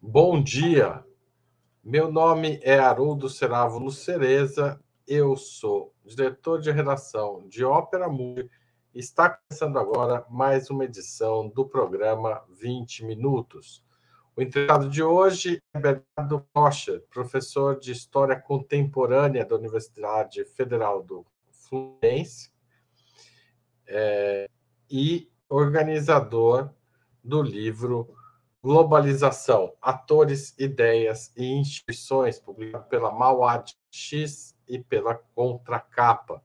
Bom dia, meu nome é Haroldo Serávulo Cereza, eu sou diretor de redação de Ópera Mundi. Está começando agora mais uma edição do programa 20 Minutos. O entrevistado de hoje é Bernardo Rocha, professor de História Contemporânea da Universidade Federal do Fluminense é, e organizador do livro Globalização, Atores, Ideias e Instituições, publicado pela Mauad X e pela Contracapa.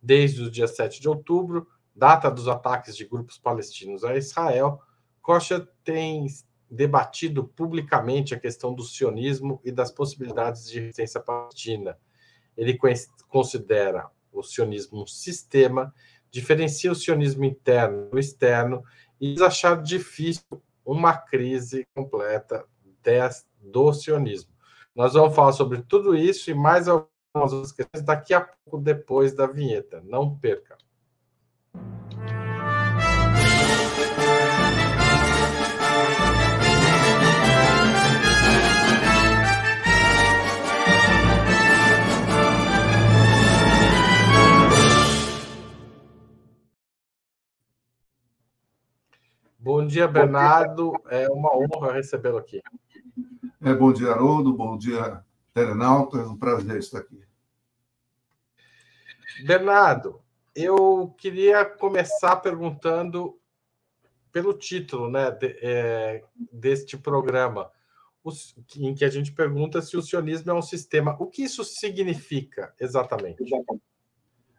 Desde o dia 7 de outubro, data dos ataques de grupos palestinos a Israel, Kocher tem debatido publicamente a questão do sionismo e das possibilidades de resistência palestina. Ele considera o sionismo um sistema, diferencia o sionismo interno do externo e diz achar difícil uma crise completa do sionismo. Nós vamos falar sobre tudo isso e mais algumas outras questões daqui a pouco, depois da vinheta. Não perca. Bom dia, Bernardo. É uma honra recebê-lo aqui. É, bom dia, Haroldo. Bom dia, Telenauta. É um prazer estar aqui. Bernardo, eu queria começar perguntando pelo título né, de, é, deste programa, em que a gente pergunta se o sionismo é um sistema. O que isso significa exatamente?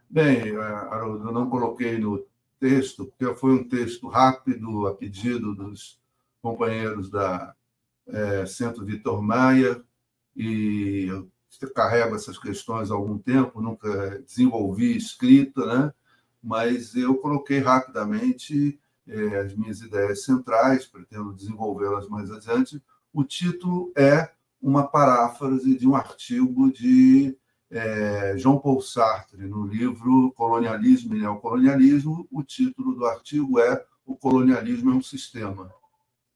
Bem, Haroldo, eu não coloquei no texto, porque foi um texto rápido, a pedido dos companheiros da é, Centro Vitor Maia, e eu carrego essas questões há algum tempo, nunca desenvolvi escrita, né? mas eu coloquei rapidamente é, as minhas ideias centrais, pretendo desenvolvê-las mais adiante. O título é uma paráfrase de um artigo de é, Jean Paul Sartre, no livro Colonialismo e Neocolonialismo, o título do artigo é O Colonialismo é um Sistema.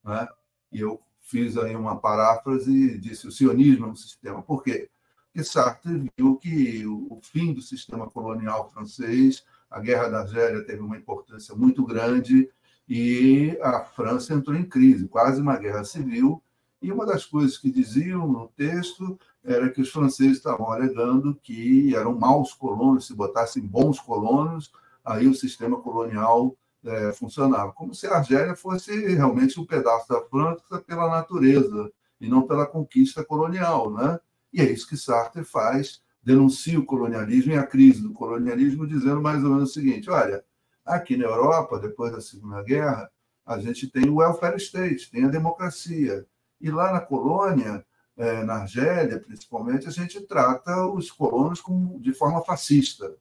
Né? E eu fiz aí uma paráfrase e disse o sionismo é um sistema. Por quê? Porque Sartre viu que o fim do sistema colonial francês, a Guerra da Argélia teve uma importância muito grande e a França entrou em crise, quase uma guerra civil, e uma das coisas que diziam no texto era que os franceses estavam alegando que eram maus colonos, se botassem bons colonos, aí o sistema colonial é, funcionava. Como se a Argélia fosse realmente um pedaço da França pela natureza e não pela conquista colonial. Né? E é isso que Sartre faz, denuncia o colonialismo e a crise do colonialismo, dizendo mais ou menos o seguinte: olha, aqui na Europa, depois da Segunda Guerra, a gente tem o welfare state, tem a democracia. E lá na colônia, é, na Argélia, principalmente, a gente trata os colonos de forma fascista.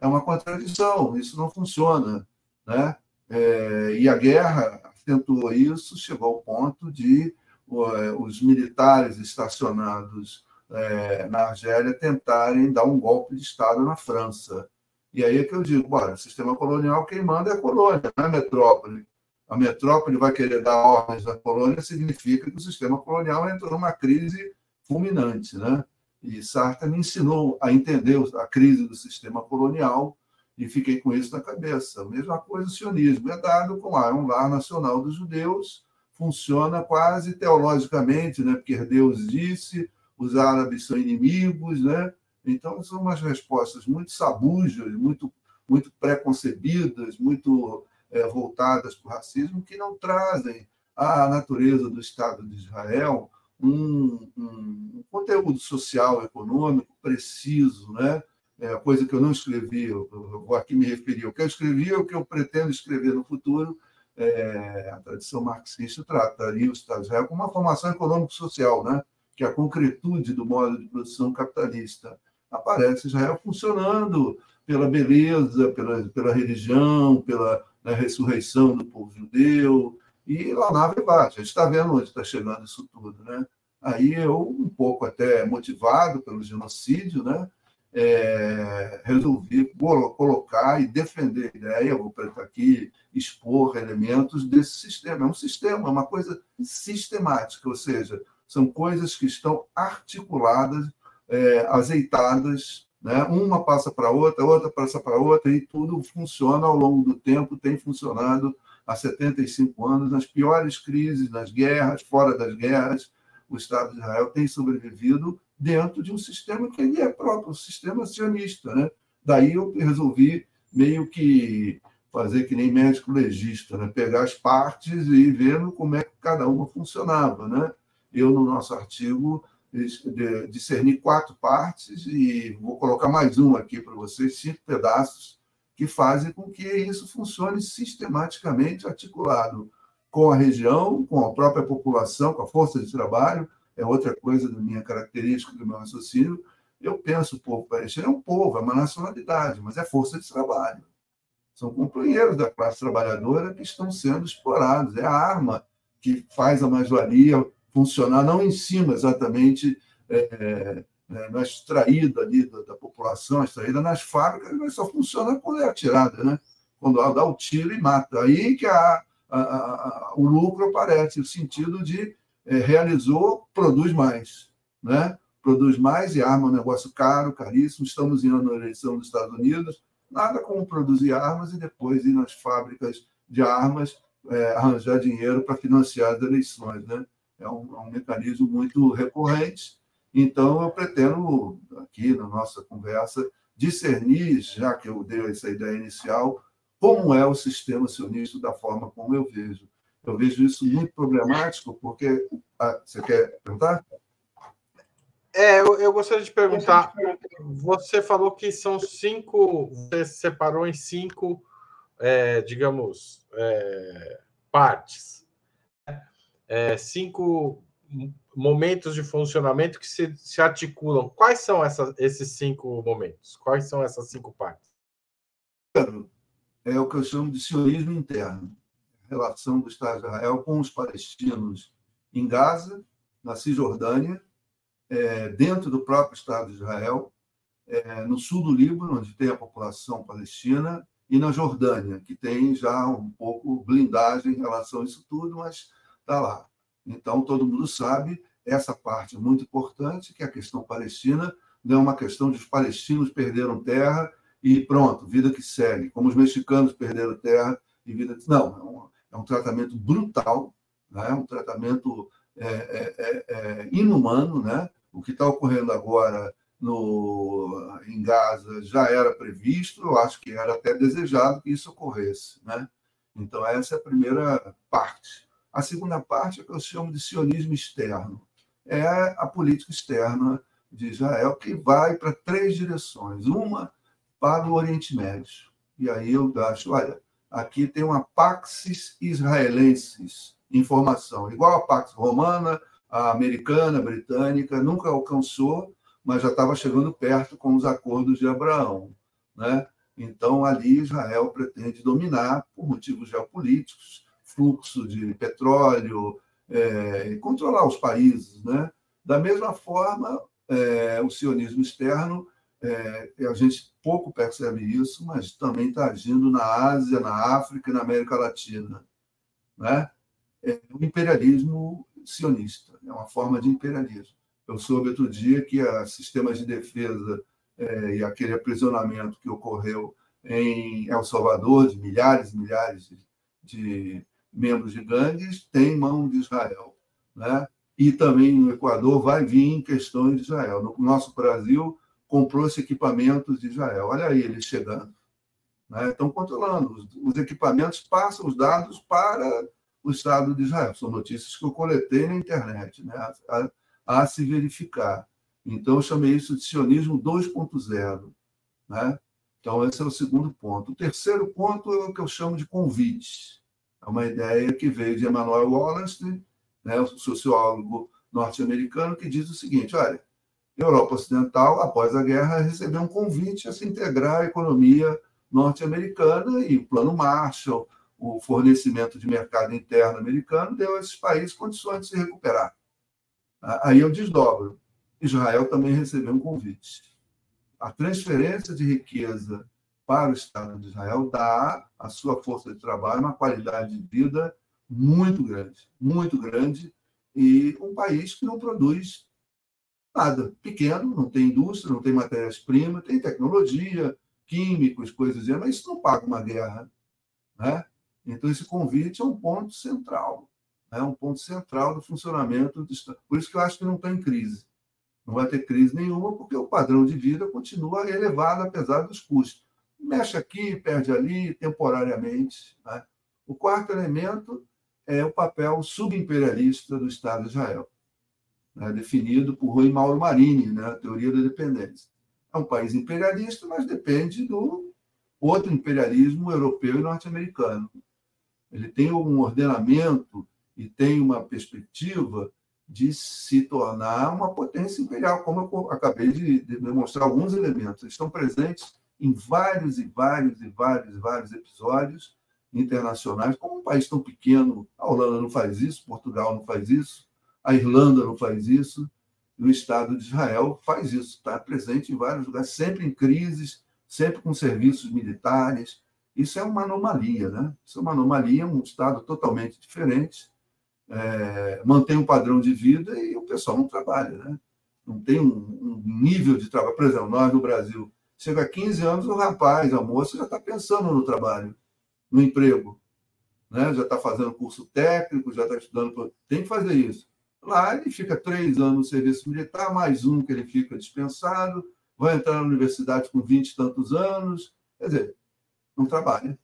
É uma contradição, isso não funciona. Né? É, e a guerra acentuou isso, chegou ao ponto de é, os militares estacionados é, na Argélia tentarem dar um golpe de Estado na França. E aí é que eu digo, o sistema colonial, quem manda é a colônia, não é a metrópole a metrópole vai querer dar ordens à colônia, significa que o sistema colonial entrou numa crise fulminante. Né? E Sartre me ensinou a entender a crise do sistema colonial e fiquei com isso na cabeça. Mesma coisa o sionismo. É dado como um lar nacional dos judeus, funciona quase teologicamente, né? porque Deus disse, os árabes são inimigos, né? Então, são umas respostas muito sabujas, muito, muito preconcebidas, muito é, voltadas para o racismo que não trazem à natureza do Estado de Israel um, um, conteúdo social, econômico preciso, né? É, coisa que eu não escrevi, eu, eu aqui me referir. O que eu escrevi o que eu pretendo escrever no futuro. É, a tradição marxista trataria o Estado de Israel como uma formação econômico-social, né? que é a concretude do modo de produção capitalista. Aparece Israel funcionando pela beleza, pela, pela religião, pela da ressurreição do povo judeu, e lá na vai. A gente está vendo onde está chegando isso tudo. Né? Aí eu, um pouco até motivado pelo genocídio, né? é, resolvi colocar e defender a ideia, vou aqui expor elementos desse sistema. É um sistema, é uma coisa sistemática, ou seja, são coisas que estão articuladas, é, azeitadas, né? uma passa para outra, outra passa para outra, e tudo funciona ao longo do tempo, tem funcionado há 75 anos, nas piores crises, nas guerras, fora das guerras, o Estado de Israel tem sobrevivido dentro de um sistema que ele é próprio, um sistema sionista. Né? Daí eu resolvi meio que fazer que nem médico legista, né? pegar as partes e vendo como é que cada uma funcionava. Né? Eu, no nosso artigo, discerni quatro partes e vou colocar mais um aqui para vocês, cinco pedaços que fazem com que isso funcione sistematicamente articulado com a região, com a própria população, com a força de trabalho, é outra coisa da minha característica, do meu raciocínio. Eu penso o povo palestino é um povo, é uma nacionalidade, mas é força de trabalho. São companheiros da classe trabalhadora que estão sendo explorados. É a arma que faz a mais-valia funcionar, não em cima exatamente, é, é, é não é extraída ali da, da, população, extraída nas fábricas, mas só funciona quando é atirada, né? quando ela dá o tiro e mata. Aí que a, a, a, o lucro aparece, o sentido de é, realizou, produz mais. Né? Produz mais e arma é um negócio caro, caríssimo. Estamos indo na eleição dos Estados Unidos, nada como produzir armas e depois ir nas fábricas de armas é, arranjar dinheiro para financiar as eleições. Né? É um, é um mecanismo muito recorrente. Então, eu pretendo, aqui na nossa conversa, discernir, já que eu dei essa ideia inicial, como é o sistema sionista da forma como eu vejo. Eu vejo isso muito problemático, porque. Ah, você quer perguntar? É, eu, eu, gostaria de perguntar. Você falou que são cinco. Você separou em cinco, é, digamos, é, partes. É, cinco momentos de funcionamento que se, se articulam. Quais são essa, esses cinco momentos? Quais são essas cinco partes? É o que eu chamo de sionismo interno. Relação do Estado de Israel com os palestinos em Gaza, na Cisjordânia, é, dentro do próprio Estado de Israel, é, no sul do Líbano, onde tem a população palestina, e na Jordânia, que tem já um pouco blindagem em relação a isso tudo, mas está lá. Então, todo mundo sabe essa parte é muito importante, que é a questão palestina não é uma questão de os palestinos perderam terra e pronto, vida que segue, como os mexicanos perderam terra e vida. Não, é um, é um tratamento brutal, né? um tratamento é, é, é, é inumano. Né? O que está ocorrendo agora no, em Gaza já era previsto, eu acho que era até desejado que isso ocorresse. Né? Então, essa é a primeira parte. A segunda parte é o que eu chamo de sionismo externo. É a política externa de Israel, que vai para três direções. Uma para o Oriente Médio. E aí eu acho, olha, aqui tem uma Paxis Israelensis, informação, igual a Pax Romana, a americana, a britânica, nunca alcançou, mas já estava chegando perto com os acordos de Abraão. Né? Então, ali Israel pretende dominar, por motivos geopolíticos, fluxo de petróleo, é, controlar os países. Né? Da mesma forma, é, o sionismo externo é, a gente pouco percebe isso, mas também está agindo na Ásia, na África e na América Latina. Né? É o imperialismo sionista, é uma forma de imperialismo. Eu soube outro dia que os sistemas de defesa é, e aquele aprisionamento que ocorreu em El Salvador, de milhares e milhares de, de membros de gangues, tem mão de Israel. Né? E também no Equador vai vir questões de Israel. No nosso Brasil, comprou esse equipamentos de Israel. Olha aí eles chegando. Né? Estão controlando. Os, os, equipamentos passam os dados para o Estado de Israel. São notícias que eu coletei na internet, né? a, a, a se verificar. Então, eu chamei isso de sionismo 2.0. Né? Então, esse é o segundo ponto. O terceiro ponto é o que eu chamo de convite. É uma ideia que veio de Emmanuel Wallenstein, né, sociólogo norte-americano, que diz o seguinte: olha, Europa Ocidental, após a guerra, recebeu um convite a se integrar à economia norte-americana e o Plano Marshall, o fornecimento de mercado interno americano, deu a esses países condições de se recuperar. Aí eu desdobro. Israel também recebeu um convite. a transferência de riqueza para o Estado de Israel dá à sua força de trabalho uma qualidade de vida muito grande, muito grande, e um país que não produz nada, pequeno, não tem indústria, não tem matérias-primas, tem tecnologia, químicos, coisas assim, mas isso não paga uma guerra. Né? Então, esse convite é um ponto central, é né? um ponto central do funcionamento do Estado. Por isso que eu acho que não está em crise. Não vai ter crise nenhuma, porque o padrão de vida continua elevado, apesar dos custos. Mexe aqui, perde ali, temporariamente. Né? O quarto elemento é o papel subimperialista do Estado de Israel, né? definido por Rui Mauro Marini, né? a teoria da dependência. É um país imperialista, mas depende do outro imperialismo europeu e norte-americano. Ele tem um ordenamento e tem uma perspectiva de se tornar uma potência imperial, como eu acabei de demonstrar alguns elementos. estão presentes em vários e vários e vários e vários episódios internacionais. Como um país tão pequeno, a Holanda não faz isso, Portugal não faz isso, a Irlanda não faz isso, e o Estado de Israel faz isso, está presente em vários lugares, sempre em crises, sempre com serviços militares. Isso é uma anomalia, né? Isso é uma anomalia, um Estado totalmente diferente é, mantém um padrão de vida e o pessoal não trabalha, né? Não tem um, um, nível de trabalho. Por exemplo, nós no Brasil, chega a 15 anos, o rapaz, a moça já está pensando no trabalho, no emprego. Né? Já está fazendo curso técnico, já está estudando. Tem que fazer isso. Lá ele fica três anos no serviço militar, mais um que ele fica dispensado, vai entrar na universidade com 20 e tantos anos. Quer dizer, não trabalha.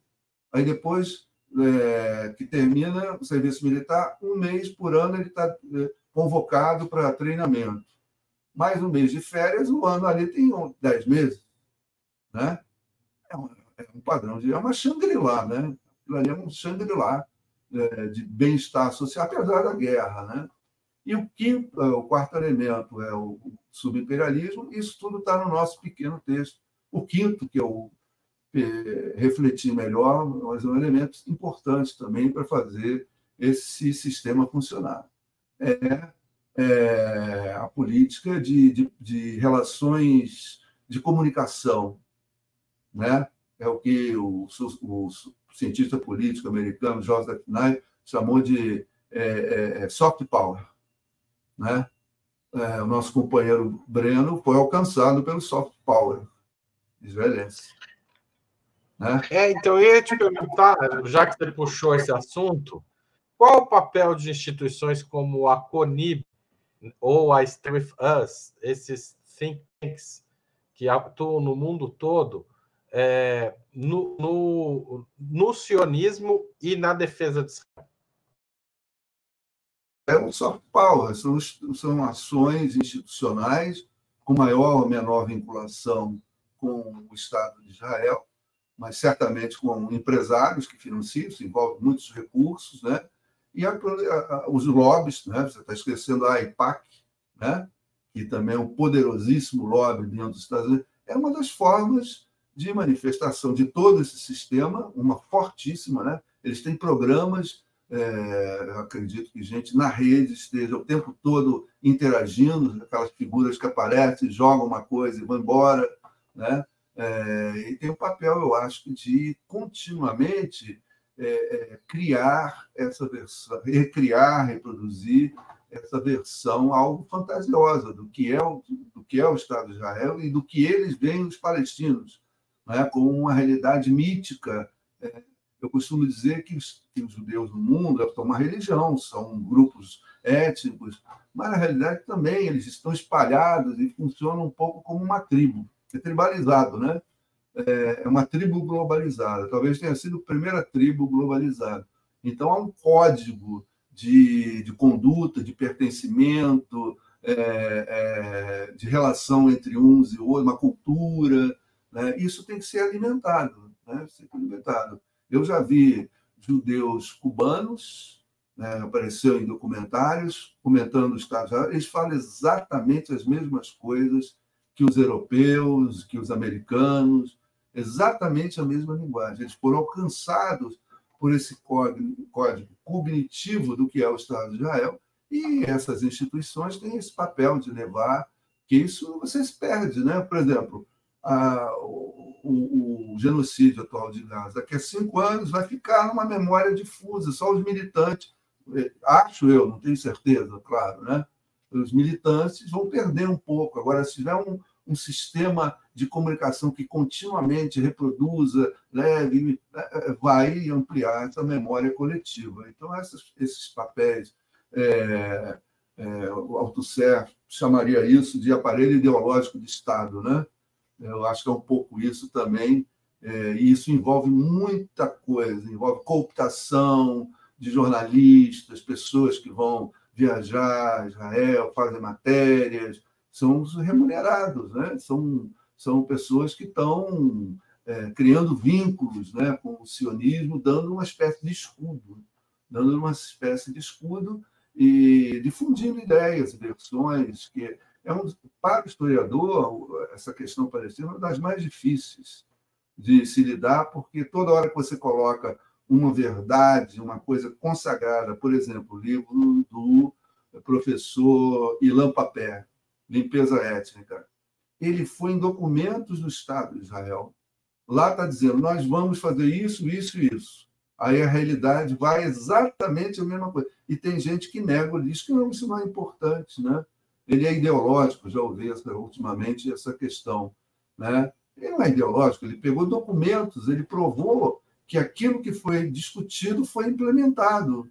Aí depois é, que termina o serviço militar, um mês por ano ele está é, convocado para treinamento. Mais um mês de férias, o ano ali tem dez meses. Né? É, um, é um padrão, de, é uma Shangri-La, né? Ali é um Shangri-La é, de bem-estar social, apesar da guerra. Né? E o quinto, é, o quarto elemento é o subimperialismo, isso tudo está no nosso pequeno texto. O quinto, que é o refletir melhor, mas é um elemento importante também para fazer esse sistema funcionar. É, é a política de, de, de, relações de comunicação, né? É o que o, o cientista político americano Joseph Nye chamou de é, é, é, soft power, né? É, o nosso companheiro Breno foi alcançado pelo soft power israelense. Né? É, então eu ia te perguntar, já que você puxou esse assunto, qual o papel de instituições como a CONIB ou a Stay With Us, esses think tanks que atuam no mundo todo, é, no, no, no sionismo e na defesa de Israel? É um soft power, são, são ações institucionais com maior ou menor vinculação com o Estado de Israel, mas certamente com empresários que financiam, isso envolve muitos recursos, né? e a, a, os lobbies, né? você está esquecendo a IPAC, né? que também é um poderosíssimo lobby dentro dos Estados Unidos, é uma das formas de manifestação de todo esse sistema, uma fortíssima. Né? Eles têm programas, é, acredito que gente na rede esteja o tempo todo interagindo, aquelas figuras que aparecem, jogam uma coisa e vão embora. Né? É, e tem um papel, eu acho, de continuamente é, é, criar essa versão, recriar, reproduzir essa versão algo fantasiosa do que é o, do que é o Estado de Israel e do que eles veem os palestinos, né, como uma realidade mítica. É, eu costumo dizer que os, que os judeus no mundo são uma religião, são grupos étnicos, mas na realidade também eles estão espalhados e funcionam um pouco como uma tribo é tribalizado, né? É, é uma tribo globalizada. Talvez tenha sido a primeira tribo globalizada. Então, há um código de, de conduta, de pertencimento, é, é, de relação entre uns e outros, uma cultura. Né? Isso tem que ser alimentado. Né? Ser alimentado. Eu já vi judeus cubanos, né, apareceu em documentários, comentando os Unidos, eles falam exatamente as mesmas coisas que os europeus, que os americanos, exatamente a mesma linguagem. Eles foram alcançados por esse código, código cognitivo do que é o Estado de Israel, e essas instituições têm esse papel de levar que isso você se perde, né? Por exemplo, o, o, genocídio atual de Gaza. Daqui a cinco anos vai ficar numa memória difusa, só os militantes, acho eu, não tenho certeza, claro, né? Os militantes vão perder um pouco. Agora, se tiver um, um sistema de comunicação que continuamente reproduza, leve, né, vai ampliar essa memória coletiva. Então, essas, esses papéis, é, é, o Althusser chamaria isso de aparelho ideológico de Estado, né? Eu acho que é um pouco isso também, é, e isso envolve muita coisa, envolve cooptação de jornalistas, pessoas que vão viajar a Israel, fazem matérias, são os remunerados, né? são, são pessoas que estão é, criando vínculos né, com o sionismo, dando uma espécie de escudo, dando uma espécie de escudo e difundindo ideias, versões que é um, para o historiador, essa questão palestina é uma das mais difíceis de se lidar, porque toda hora que você coloca uma verdade, uma coisa consagrada, por exemplo, o livro do professor Ilan Papé, Limpeza Étnica, ele foi em documentos do Estado de Israel. Lá está dizendo, nós vamos fazer isso, isso e isso. Aí a realidade vai exatamente a mesma coisa. E tem gente que nega, diz que não, isso não é importante, né? Ele é ideológico, já ouvi essa, ultimamente essa questão. Né? Ele não é ideológico, ele pegou documentos, ele provou que aquilo que foi discutido foi implementado.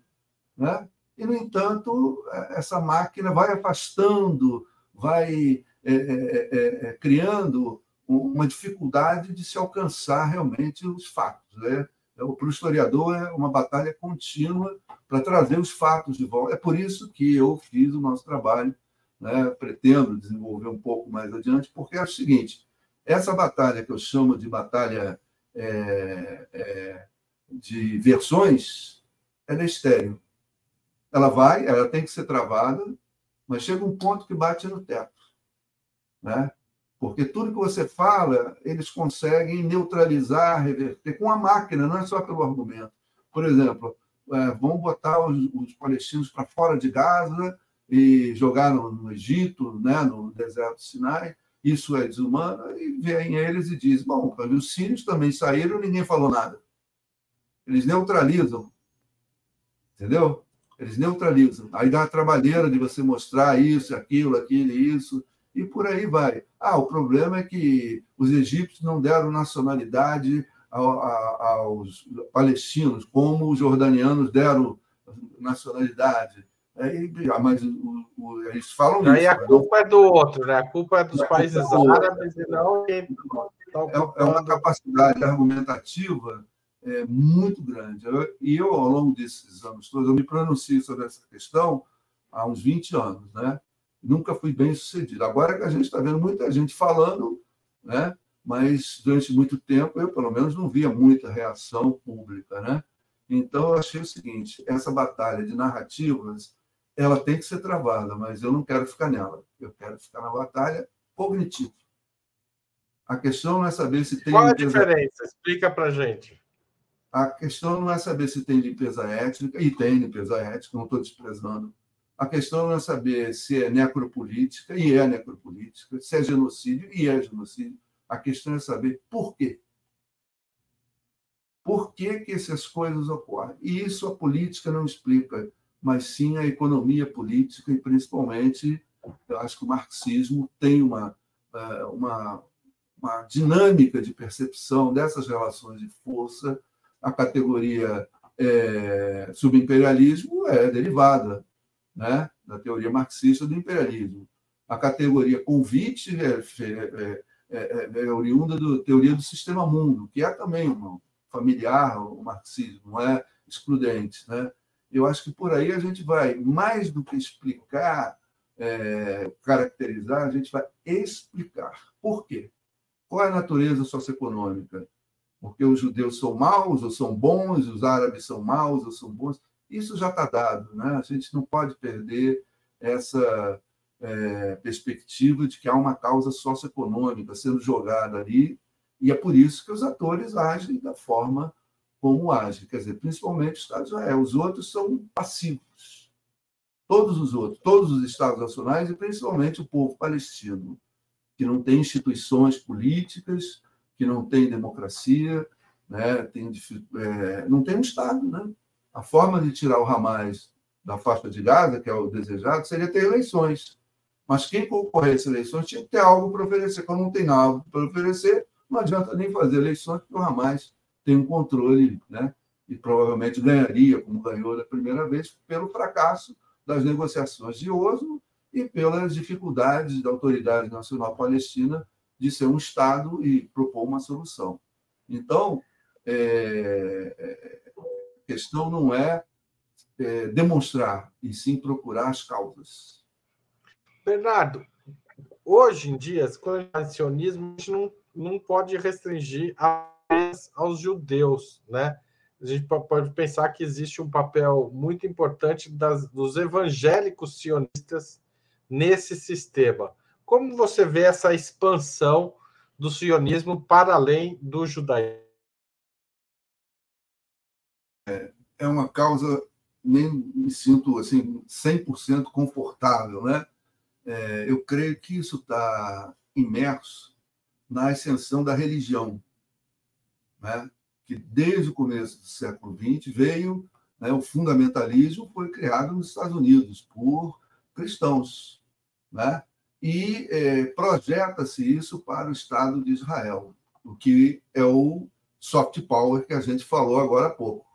Né? E, no entanto, é, essa máquina vai afastando, vai é, é, é, é criando uma dificuldade de se alcançar realmente os fatos. Né? Para o historiador, é uma batalha contínua para trazer os fatos de volta. É por isso que eu fiz o nosso trabalho né, pretendo desenvolver um pouco mais adiante, porque é o seguinte: essa batalha que eu chamo de batalha é, é, de versões, ela é estéreo. Ela vai, ela tem que ser travada, mas chega um ponto que bate no teto. Né? Porque tudo que você fala, eles conseguem neutralizar, reverter com a máquina, não é só pelo argumento. Por exemplo, é, vão botar os, os palestinos para fora de Gaza e jogaram no Egito, né, no deserto Sinai, isso é desumano, e vêm eles e dizem, bom, os sírios também saíram ninguém falou nada. Eles neutralizam, entendeu? Eles neutralizam. Aí dá a trabalheira de você mostrar isso, aquilo, aquilo, isso, e por aí vai. Ah, o problema é que os egípcios não deram nacionalidade aos palestinos, como os jordanianos deram nacionalidade. Aí, mas o, o, eles falam Aí isso, a culpa é do outro, né? A culpa é dos países é árabes e não quem é, é uma capacidade argumentativa é, muito grande. Eu, e eu, ao longo desses anos todos, eu me pronuncio sobre essa questão há uns 20 anos, né? Nunca fui bem sucedido. Agora que a gente está vendo muita gente falando, né? Mas durante muito tempo eu, pelo menos, não via muita reação pública, né? Então, eu achei o seguinte: essa batalha de narrativas ela tem que ser travada, mas eu não quero ficar nela. Eu quero ficar na batalha cognitiva. A questão não é saber se tem. Qual a diferença? Explica para gente. A questão não é saber se tem limpeza étnica, e tem limpeza étnica, não estou desprezando. A questão não é saber se é necropolítica, e é necropolítica, se é genocídio, e é genocídio. A questão é saber por quê. Por que, que essas coisas ocorrem? E isso a política não explica mas sim a economia política e, principalmente, eu acho que o marxismo tem uma, é, uma, uma dinâmica de percepção dessas relações de força. A categoria é, subimperialismo é derivada né, da teoria marxista do imperialismo. A categoria convite é, é, é, é oriunda da teoria do sistema mundo, que é também uma familiar, o marxismo, não é excludente. Né? Eu acho que por aí a gente vai, mais do que explicar, é, caracterizar, a gente vai explicar. Por quê? Qual é a natureza socioeconômica? Porque os judeus são maus ou são bons, os árabes são maus ou são bons. Isso já está dado. Né? A gente não pode perder essa é, perspectiva de que há uma causa socioeconômica sendo jogada ali, e é por isso que os atores agem da forma como age. Quer dizer, principalmente o Estado de Israel. Os outros são passivos. Todos os outros, todos os Estados nacionais e principalmente o povo palestino, que não tem instituições políticas, que não tem democracia, né? tem, é, não tem um Estado. Né? A forma de tirar o Hamas da faixa de Gaza, que é o desejado, seria ter eleições. Mas quem concorresse às eleições tinha que ter algo para oferecer. Quando não tem nada para oferecer, não adianta nem fazer eleições, porque o Hamas tem um controle, né? e provavelmente ganharia, como ganhou da primeira vez, pelo fracasso das negociações de Oslo e pelas dificuldades da Autoridade Nacional Palestina de ser um Estado e propor uma solução. Então, é, é, a questão não é, é demonstrar, e sim procurar as causas. Bernardo, hoje em dia, o sionismo a gente não, não pode restringir aos judeus, né? A gente pode pensar que existe um papel muito importante das, dos evangélicos sionistas nesse sistema. Como você vê essa expansão do sionismo para além do judaísmo? É, é uma causa nem me sinto assim 100% confortável, né? É, eu creio que isso está imerso na ascensão da religião, né? Que desde o começo do século XX veio né, o fundamentalismo foi criado nos Estados Unidos por cristãos, né? e é, projeta-se isso para o Estado de Israel, o que é o soft power que a gente falou agora há pouco.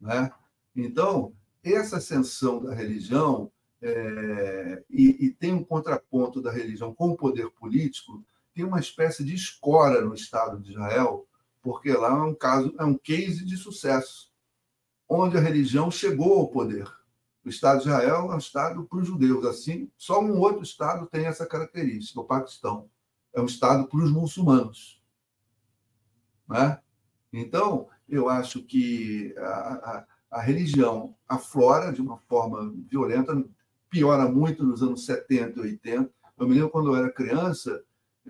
Né? Então, essa ascensão da religião, é, e, e, tem um contraponto da religião com o poder político, tem uma espécie de escora no Estado de Israel, porque lá é um caso, é um case de sucesso, onde a religião chegou ao poder. O Estado de Israel é um Estado para os judeus. Assim, só um outro Estado tem essa característica, o Paquistão. É um Estado para os muçulmanos. Né? Então, eu acho que a, a, a, religião aflora de uma forma violenta, piora muito nos anos 70 e 80. Eu me lembro quando eu era criança,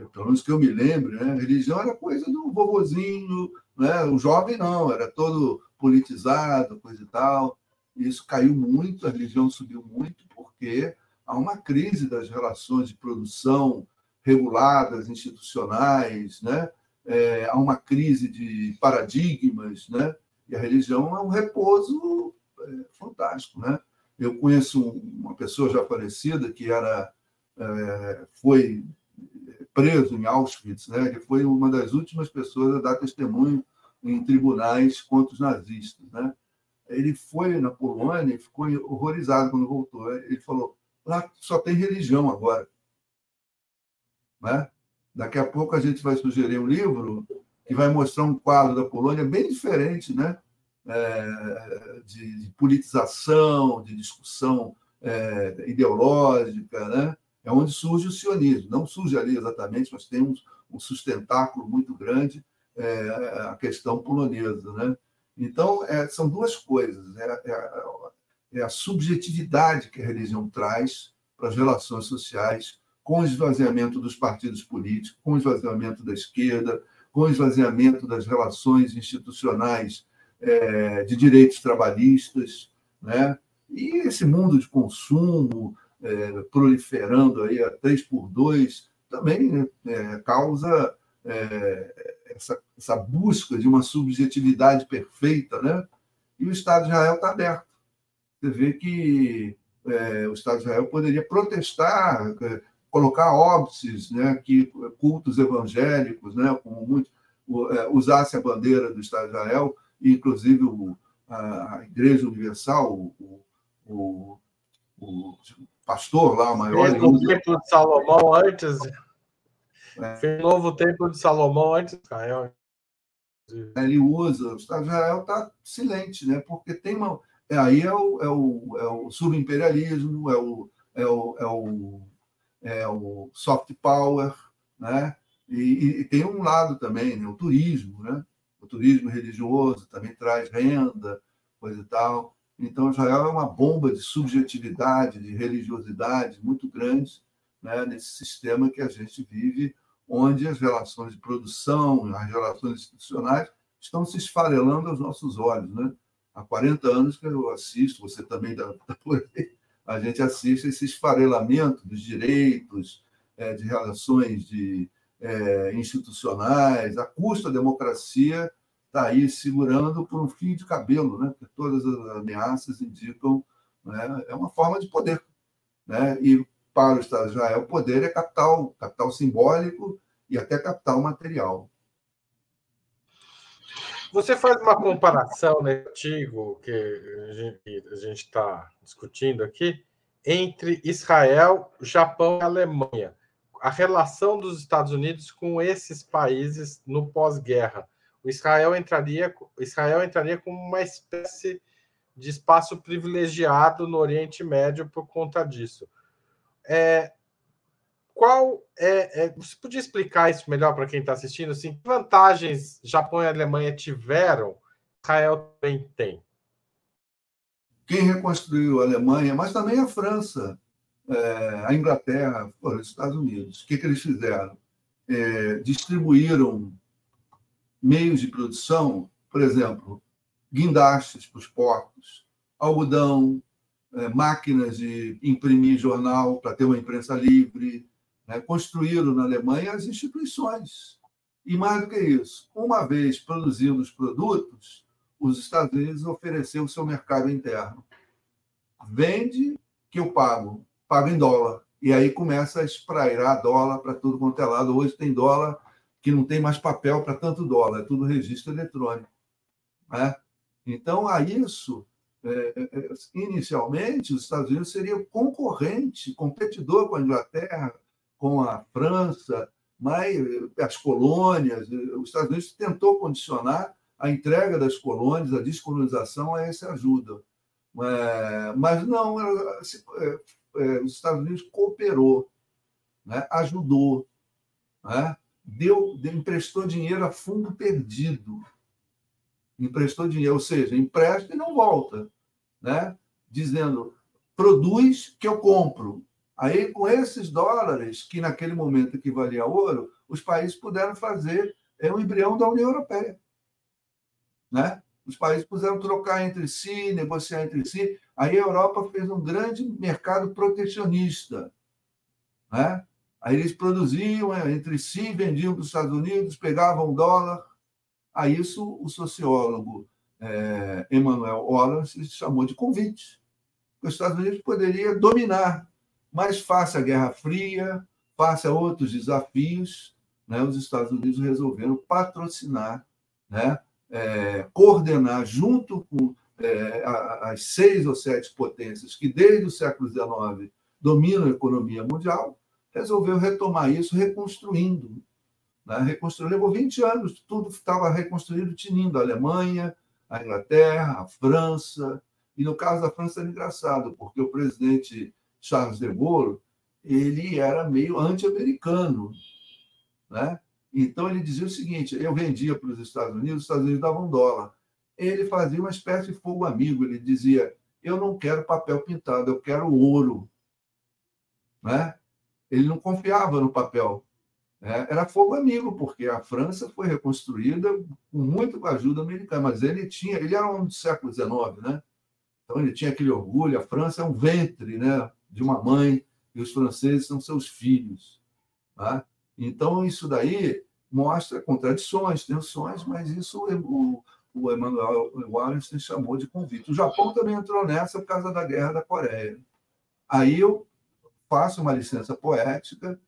pelo menos que eu me lembro, né? religião era coisa do vovozinho, né? o jovem não, era todo politizado, coisa e tal. Isso caiu muito, a religião subiu muito, porque há uma crise das relações de produção reguladas, institucionais, né? É, há uma crise de paradigmas, né? e a religião é um repouso é, fantástico. Né? Eu conheço uma pessoa já falecida que era é, foi preso em Auschwitz, né? ele foi uma das últimas pessoas a dar testemunho em tribunais contra os nazistas. Né? Ele foi na Polônia e ficou horrorizado quando voltou. Ele falou: lá só tem religião agora. Né? Daqui a pouco a gente vai sugerir um livro que vai mostrar um quadro da Polônia bem diferente, né? É, de, de, politização, de discussão é, ideológica, né? É onde surge o sionismo. Não surge ali exatamente, mas tem um, um sustentáculo muito grande é, a questão polonesa, né? Então, é, são duas coisas. É, é, é, a subjetividade que a religião traz para as relações sociais, com o esvaziamento dos partidos políticos, com o esvaziamento da esquerda, com o esvaziamento das relações institucionais é, de direitos trabalhistas, né? E esse mundo de consumo é, proliferando aí a 3 por 2 também né, é, causa é, essa, essa busca de uma subjetividade perfeita, né? E o Estado de Israel está aberto. Você vê que é, o Estado de Israel poderia protestar, é, colocar óbices, né, que cultos evangélicos, né, como muito, é, usasse a bandeira do Estado de Israel, inclusive o, a, a, Igreja Universal, o, o, o, pastor lá, o maior. o templo de Salomão antes. É. Fez um novo templo de Salomão antes Israel. Ele usa, o Israel está silente, né? porque tem uma. É, aí é o, é o, é o subimperialismo, é o, é, o, é, o, é o soft power, né? E, e, tem um lado também, né? o turismo, né? O turismo religioso também traz renda, coisa e tal. Então, Israel é uma bomba de subjetividade, de religiosidade muito grande né? nesse sistema que a gente vive onde as relações de produção, as relações institucionais estão se esfarelando aos nossos olhos. Né? Há 40 anos que eu assisto, você também está por aí, a gente assiste esse esfarelamento dos direitos, é, de relações de, é, institucionais, a custo da democracia está aí segurando por um fio de cabelo, né? porque todas as ameaças indicam né? é uma forma de poder. Né? E para o Estado de Israel, poder é capital, capital simbólico e até capital material. Você faz uma comparação nesse artigo que a gente está discutindo aqui entre Israel, Japão e Alemanha. A relação dos Estados Unidos com esses países no pós-guerra. Israel entraria, Israel entraria como uma espécie de espaço privilegiado no Oriente Médio por conta disso. É, qual é, é, Você podia explicar isso melhor para quem está assistindo? Assim, que vantagens Japão e Alemanha tiveram, Israel também tem? Quem reconstruiu a Alemanha, mas também a França, é, a Inglaterra, os Estados Unidos. O que, que eles fizeram? É, distribuíram meios de produção, por exemplo, guindastes para os portos, algodão, é, máquinas de imprimir jornal para ter uma imprensa livre, né? construíram na Alemanha as instituições. E mais do que isso, uma vez produzindo os produtos, os Estados Unidos ofereceram o seu mercado interno. Vende que eu pago, pago em dólar. E aí começa a esprairar dólar para tudo quanto é lado. Hoje tem dólar que não tem mais papel para tanto dólar, é tudo registro eletrônico. Né? Então, a isso, é, é, é, inicialmente, os Estados Unidos seriam concorrente, competidor com a Inglaterra, com a França, mas as colônias. Os Estados Unidos tentou condicionar a entrega das colônias, a descolonização a essa ajuda. Mas não, os Estados Unidos cooperou, né? ajudou, né? Deu, emprestou dinheiro a fundo perdido emprestou dinheiro, ou seja, empresta e não volta, né? dizendo, produz que eu compro. Aí, com esses dólares, que naquele momento equivalia a ouro, os países puderam fazer é, um embrião da União Europeia. Né? Os países puderam trocar entre si, negociar entre si. Aí a Europa fez um grande mercado protecionista. Né? Aí eles produziam é, entre si, vendiam para os Estados Unidos, pegavam dólar, a isso, o sociólogo é, Emmanuel Wallace chamou de convite. Os Estados Unidos poderia dominar, mas face à Guerra Fria, face a outros desafios, né, os Estados Unidos resolveram patrocinar, né, é, coordenar junto com é, as seis ou sete potências que desde o século XIX dominam a economia mundial, resolveu retomar isso reconstruindo né? Reconstruiu, levou 20 anos, tudo estava reconstruído, tinindo a Alemanha, a Inglaterra, a França. E no caso da França era engraçado, porque o presidente Charles de Gaulle ele era meio anti-americano. Né? Então ele dizia o seguinte: eu vendia para os Estados Unidos, os Estados Unidos davam dólar. Ele fazia uma espécie de fogo amigo, ele dizia: eu não quero papel pintado, eu quero ouro. Né? Ele não confiava no papel, é, era fogo amigo, porque a França foi reconstruída com muito com a ajuda americana, mas ele tinha, ele era um do século XIX, né? Então ele tinha aquele orgulho. A França é um ventre, né, de uma mãe e os franceses são seus filhos. Tá? Então isso daí mostra contradições, tensões, mas isso o, o Emmanuel Wallenstein chamou de convite. O Japão também entrou nessa por causa da guerra da Coreia. Aí eu faço uma licença poética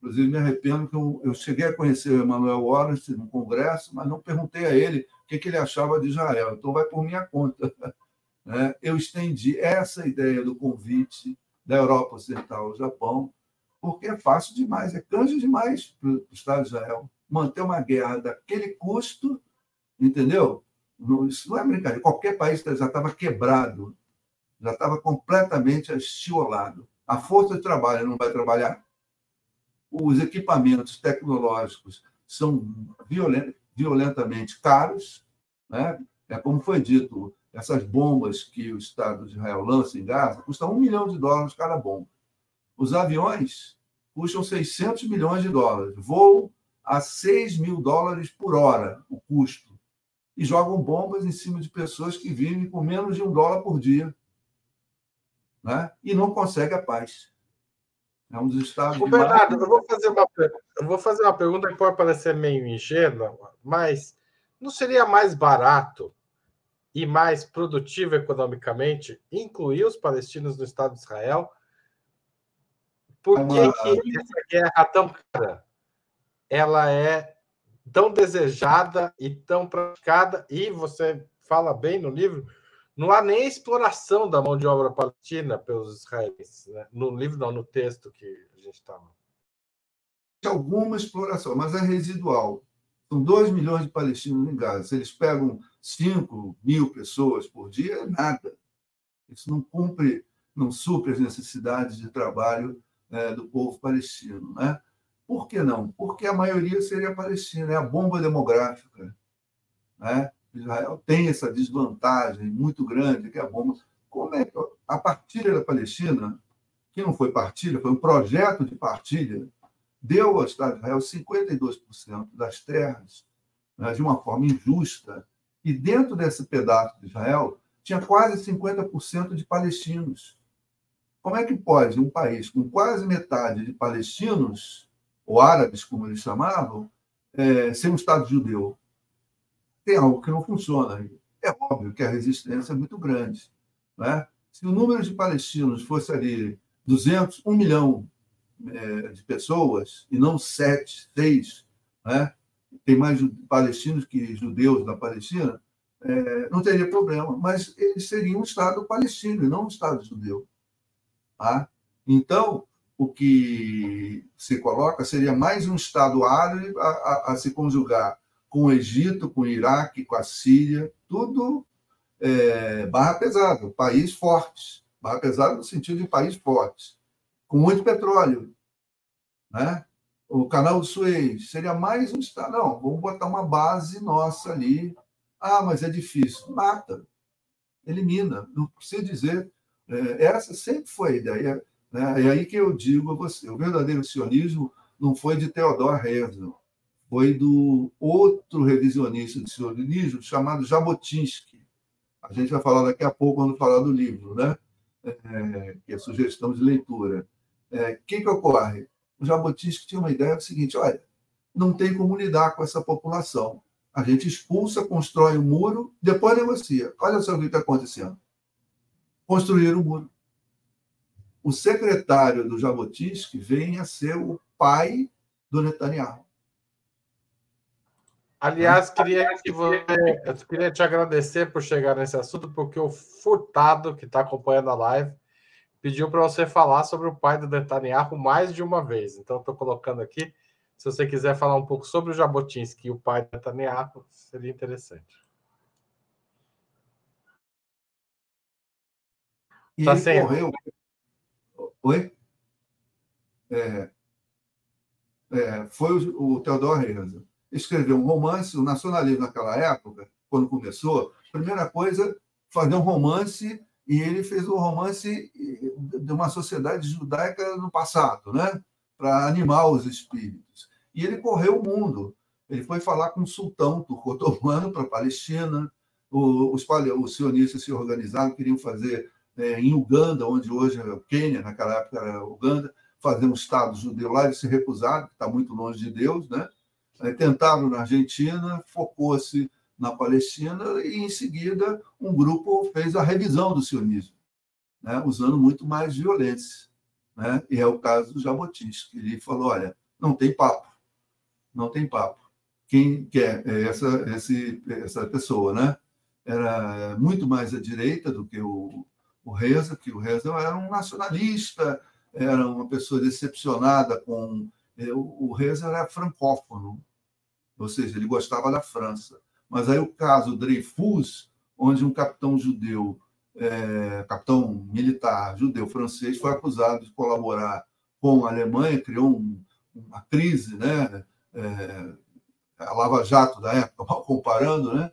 Inclusive, me arrependo que eu, eu cheguei a conhecer o Emmanuel Wallace no Congresso, mas não perguntei a ele o que, que ele achava de Israel. Então, vai por minha conta. É, eu estendi essa ideia do convite da Europa Ocidental ao Japão, porque é fácil demais, é canja demais para o Estado de Israel manter uma guerra daquele custo, entendeu? Isso não é brincadeira. Qualquer país já estava quebrado, já estava completamente estiolado. A força de trabalho não vai trabalhar, os equipamentos tecnológicos são violentamente caros, né? é como foi dito, essas bombas que o Estado de Israel lança em Gaza custam um milhão de dólares cada bomba. Os aviões custam 600 milhões de dólares, voam a 6 mil dólares por hora o custo, e jogam bombas em cima de pessoas que vivem com menos de um dólar por dia né? e não conseguem a paz. É um dos estados. Ô, Bernardo, mais... eu, vou fazer uma, eu vou fazer uma pergunta que pode parecer meio ingênua, mas não seria mais barato e mais produtivo economicamente incluir os palestinos no Estado de Israel? Por que, uma... que essa guerra tão cara ela é tão desejada e tão praticada? E você fala bem no livro, não há nem exploração da mão de obra palestina pelos israelenses. Né? No livro, não, no texto que a gente estava. Alguma exploração, mas é residual. São 2 milhões de palestinos em Gaza. Se eles pegam 5 mil pessoas por dia, é nada. Isso não cumpre, não supre as necessidades de trabalho né, do povo palestino. Né? Por que não? Porque a maioria seria palestina, é a bomba demográfica. Né? Israel tem essa desvantagem muito grande, que é a bomba. Como é que a partilha da Palestina, que não foi partilha, foi um projeto de partilha, deu ao Estado de Israel 52% das terras né, de uma forma injusta, e dentro desse pedaço de Israel tinha quase 50% de palestinos. Como é que pode um país com quase metade de palestinos, ou árabes, como eles chamavam, é, ser um Estado judeu? Tem algo que não funciona. É óbvio que a resistência é muito grande. Né? Se o número de palestinos fosse ali 200, 1 milhão é, de pessoas, e não sete, seis, né? tem mais palestinos que judeus na Palestina, é, não teria problema. Mas eles seriam um Estado palestino e não um Estado judeu. Tá? Então, o que se coloca seria mais um Estado árabe a, a, a se conjugar com o Egito, com o Iraque, com a Síria, tudo é, barra pesada, país forte. Barra pesada no sentido de país forte com muito petróleo. Né? O canal do Suez seria mais um estado. Não, vamos botar uma base nossa ali. Ah, mas é difícil. Mata, elimina. Não precisa dizer. É, essa sempre foi a ideia. Né? É aí que eu digo a você: o verdadeiro sionismo não foi de Theodor Herzl, foi do outro revisionista de sionismo chamado Jabotinsky. A gente vai falar daqui a pouco quando falar do livro, né? É, que é sugestão de leitura. O é, que, que ocorre? O Jabotinsky tinha uma ideia do seguinte: olha, não tem como lidar com essa população. A gente expulsa, constrói um muro, depois negocia. Olha só o que está acontecendo. Construir um muro. O secretário do Jabotinsky vem a ser o pai do Netanyahu. Aliás, queria, que você, eu queria te agradecer por chegar nesse assunto, porque o Furtado, que está acompanhando a live, pediu para você falar sobre o pai do Netanyahu mais de uma vez. Então, estou colocando aqui. Se você quiser falar um pouco sobre o Jabotinsky e o pai do Netanyahu, seria interessante. E tá ele sem... morreu. Oi? É, é, foi o, o Theodor Herzl. Escreveu um romance, o nacionalismo naquela época, quando começou, primeira coisa, fazer um romance e ele fez um romance de uma sociedade judaica no passado, né? para animar os espíritos. E ele correu o mundo. Ele foi falar com o sultão turco-otomano para a Palestina. Os, os sionistas se organizaram, queriam fazer é, em Uganda, onde hoje é o Quênia, naquela época era Uganda, fazer um Estado judeu lá. Eles se recusaram, está muito longe de Deus. Né? Tentaram na Argentina, focou-se na Palestina, e em seguida um grupo fez a revisão do sionismo, né, usando muito mais violência. Né? E é o caso do Jabotinsky. Ele falou: olha, não tem papo, não tem papo. Quem quer é essa, esse, essa pessoa, né? Era muito mais à direita do que o, o Reza, que o Reza era um nacionalista, era uma pessoa decepcionada com. É, o Reza era francófono, ou seja, ele gostava da França. Mas aí o caso Dreyfus, onde um capitão judeu, é, capitão militar judeu francês, foi acusado de colaborar com a Alemanha, criou um, uma crise, né? É, a Lava Jato da época, mal comparando, né?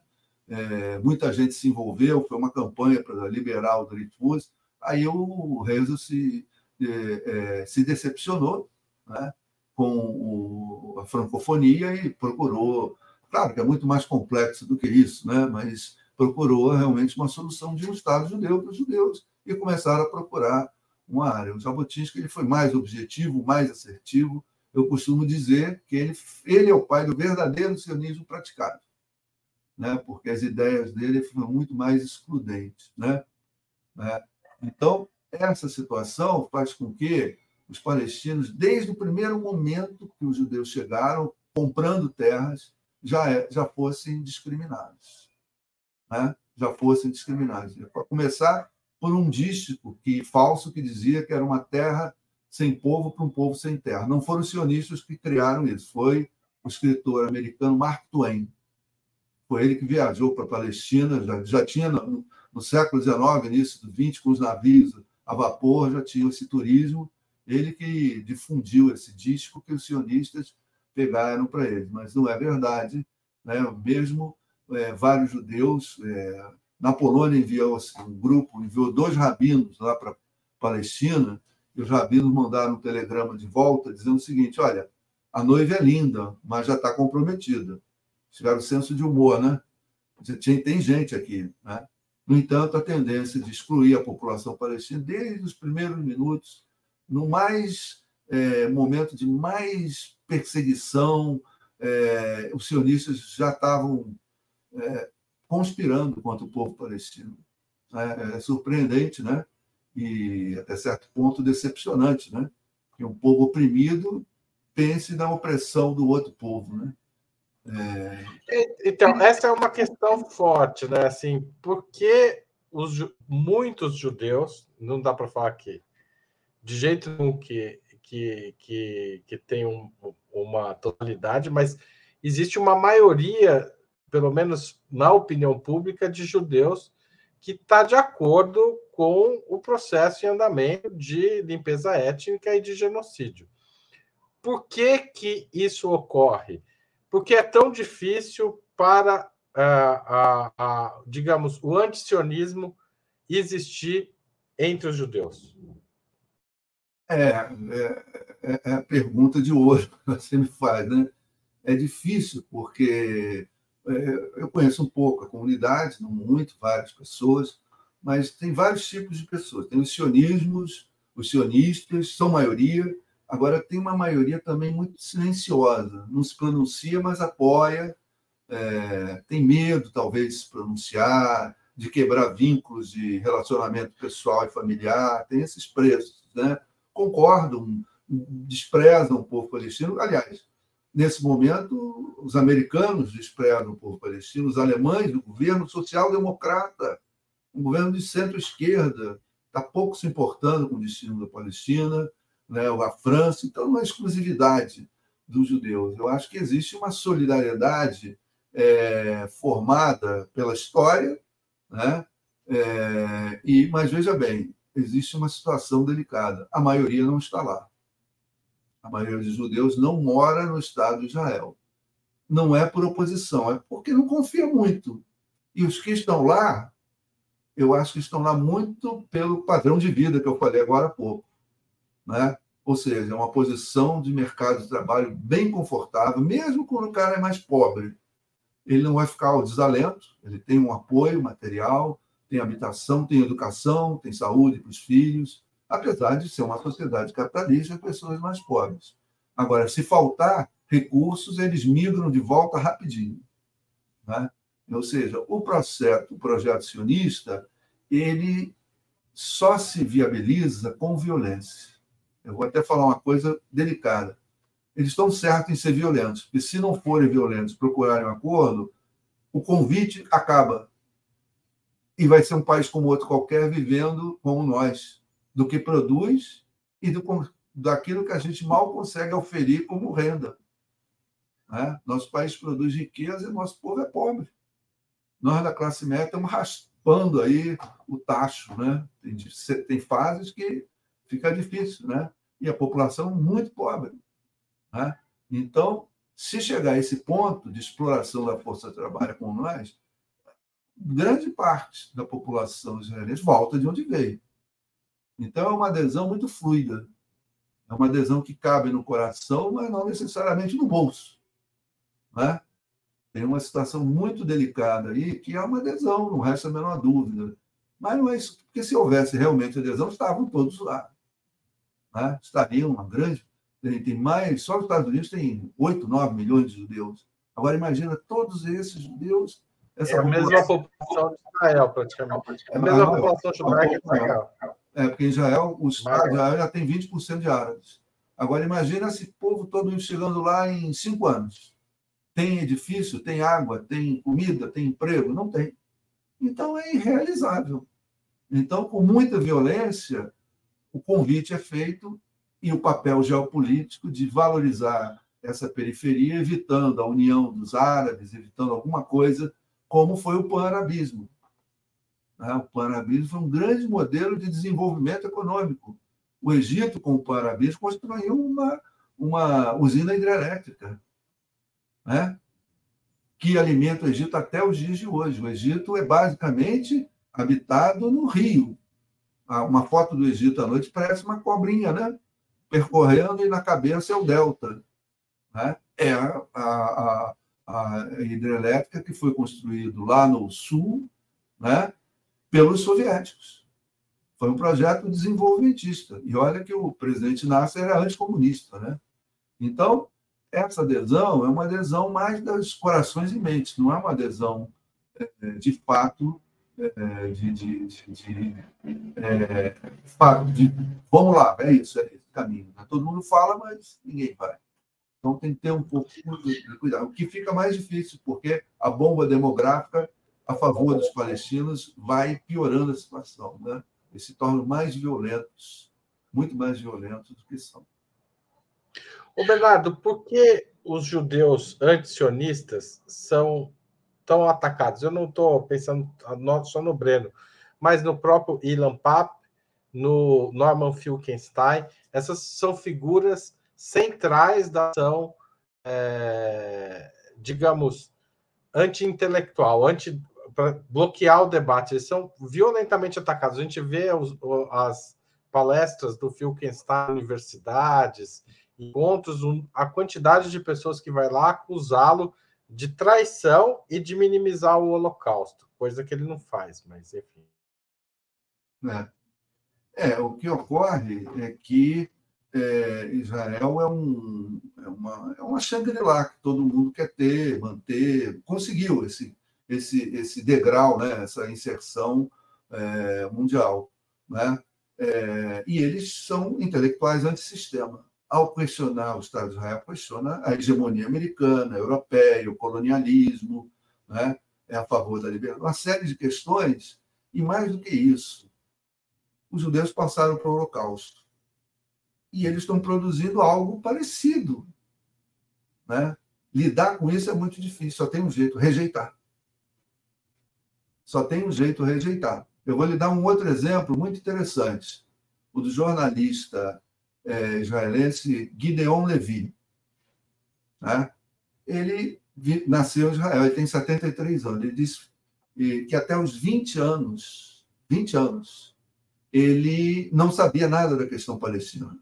É, muita gente se envolveu, foi uma campanha para liberar o Dreyfus. Aí o Renzo se, é, é, se decepcionou né? Com o, a francofonia e procurou Claro que é muito mais complexo do que isso, né? mas procurou realmente uma solução de um Estado judeu para os judeus e começaram a procurar uma área. O Jabotinsky ele foi mais objetivo, mais assertivo. Eu costumo dizer que ele, ele é o pai do verdadeiro sionismo praticado, né? porque as ideias dele foram muito mais excludentes. Né? né? Então, essa situação faz com que os palestinos, desde o primeiro momento que os judeus chegaram, comprando terras, já, é, já fossem discriminados. Né? Já fossem discriminados. Para começar por um dístico que, falso que dizia que era uma terra sem povo para um povo sem terra. Não foram os sionistas que criaram isso, foi o escritor americano Mark Twain. Foi ele que viajou para a Palestina, já, já tinha no, no século XIX, início do XX, com os navios a vapor, já tinha esse turismo. Ele que difundiu esse disco que os sionistas pegaram para eles. Mas não é verdade. Né? Mesmo é, vários judeus é, na Polônia enviou assim, um grupo, enviou dois rabinos lá para Palestina, e os rabinos mandaram um telegrama de volta dizendo o seguinte: olha, a noiva é linda, mas já está comprometida. Tiveram senso de humor, né? Tem gente aqui, né? No entanto, a tendência de excluir a população palestina desde os primeiros minutos, no mais é, momento de mais perseguição, é, os sionistas já estavam é, conspirando contra o povo palestino. É, é, surpreendente, né? E até certo ponto decepcionante, né? Que um povo oprimido pense na opressão do outro povo, né? É... Então, essa é uma questão forte, né? Assim, porque os, muitos judeus, não dá para falar aqui, de jeito nenhum que, que, que, que tem um, uma totalidade, mas existe uma maioria pelo menos na opinião pública, de judeus que está de acordo com o processo em andamento de limpeza étnica e de genocídio. Por que, que isso ocorre? Porque é tão difícil para, a, a, digamos, o antisionismo existir entre os judeus? É, é, é, é a pergunta de hoje que você me faz, né? É difícil, porque é, eu conheço um pouco a comunidade, não muito, várias pessoas, mas tem vários tipos de pessoas. Tem os sionismos, os sionistas, são maioria. Agora, tem uma maioria também muito silenciosa, não se pronuncia, mas apoia, é, tem medo, talvez, de se pronunciar, de quebrar vínculos de relacionamento pessoal e familiar, tem esses preços. Né? Concordam, desprezam o povo palestino. Aliás, Nesse momento, os americanos desprezam o povo palestino, os alemães, o governo social-democrata, um governo de centro-esquerda, está pouco se importando com o destino da Palestina, né, a França, então não é exclusividade dos judeus. Eu acho que existe uma solidariedade é, formada pela história, né? É, e, mas veja bem, existe uma situação delicada. A maioria não está lá a maioria dos judeus não mora no Estado de Israel. Não é por oposição, é porque não confia muito. E os que estão lá, eu acho que estão lá muito pelo padrão de vida que eu falei agora há pouco. Né? Ou seja, é uma posição de mercado de trabalho bem confortável, mesmo quando o cara é mais pobre. Ele não vai ficar ao desalento, ele tem um apoio material, tem habitação, tem educação, tem saúde para os filhos, apesar de ser uma sociedade capitalista e pessoas mais pobres. Agora, se faltar recursos, eles migram de volta rapidinho. Né? Ou seja, o processo, o projeto sionista, ele só se viabiliza com violência. Eu vou até falar uma coisa delicada. Eles estão certos em ser violentos, porque se não forem violentos, procurarem um acordo, o convite acaba. E vai ser um país como outro qualquer, vivendo como nós, do que produz e do, daquilo que a gente mal consegue oferir como renda. Né? Nosso país produz riqueza e nosso povo é pobre. Nós, da classe média, estamos raspando aí o tacho. Né? Tem, tem fases que fica difícil, né? e a população muito pobre. Né? Então, se chegar a esse ponto de exploração da força de trabalho com nós, grande parte da população israelense volta de onde veio. Então, é uma adesão muito fluida. É uma adesão que cabe no coração, mas não necessariamente no bolso. Né? Tem uma situação muito delicada aí, que é uma adesão, não resta a menor dúvida. Mas não é isso, porque se houvesse realmente adesão, estavam todos lá. Né? Estaria uma grande. Tem mais, só os Estados Unidos tem 8, 9 milhões de judeus. Agora, imagina todos esses judeus. Essa é a mesma população de Israel, praticamente. É a mesma Ah, população judaica de Israel. É, porque em Israel, o Estado de Israel já tem 20% de árabes. Agora, imagina esse povo todo chegando lá em cinco anos. Tem edifício, tem água, tem comida, tem emprego? Não tem. Então, é irrealizável. Então, com muita violência, o convite é feito e o papel geopolítico de valorizar essa periferia, evitando a união dos árabes, evitando alguma coisa, como foi o pan-arabismo. né? O pan-arabismo foi um grande modelo de desenvolvimento econômico. O Egito, com o pan-arabismo, construiu uma, uma usina hidrelétrica, né? que alimenta o Egito até os dias de hoje. O Egito é basicamente habitado no rio. Ah, Uma foto do Egito à noite parece uma cobrinha, né? percorrendo e na cabeça é o delta. Né? É a, a, a, a hidrelétrica que foi construído lá no sul, né? pelos soviéticos. Foi um projeto desenvolvimentista. E olha que o presidente Nasser era anticomunista. Né? Então, essa adesão é uma adesão mais dos corações e mentes, não é uma adesão eh, de fato eh, de, de, de, de, eh, de vamos lá, é isso, é esse caminho. Todo mundo fala, mas ninguém vai. Então tem que ter um pouco de cuidado. O que fica mais difícil, porque a bomba demográfica a favor dos palestinos vai piorando a situação, né? Eles se tornam mais violentos, muito mais violentos do que são. Ô Bernardo, por que os judeus antisionistas são tão atacados? Eu não estou pensando só no Breno, mas no próprio Ilan Papp, no Norman Finkelstein. Essas são figuras centrais da ação, eh, digamos, anti-intelectual, anti para bloquear o debate. Eles são violentamente atacados. A gente vê os- as palestras do Finkelstein em universidades, encontros, um- a quantidade de pessoas que vai lá acusá-lo de traição e de minimizar o Holocausto, coisa que ele não faz, mas enfim. né? É, o que ocorre é que é, Israel é, um, é uma, é uma Shangri-La que todo mundo quer ter, manter, conseguiu esse, esse, esse degrau, né, essa inserção é, mundial. Né? É, e eles são intelectuais antissistema. Ao questionar o Estado de Israel, questiona a hegemonia americana, europeia, o colonialismo, né? é a favor da liberdade, uma série de questões, e mais do que isso, os judeus passaram para o Holocausto. E eles estão produzindo algo parecido. Né? Lidar com isso é muito difícil, só tem um jeito, rejeitar. Só tem um jeito, rejeitar. Eu vou lhe dar um outro exemplo muito interessante, o do jornalista eh, israelense Gideon Levy. Né? Ele nasceu em Israel, ele tem 73 anos. Ele disse que até os 20 anos, 20 anos, ele não sabia nada da questão palestina.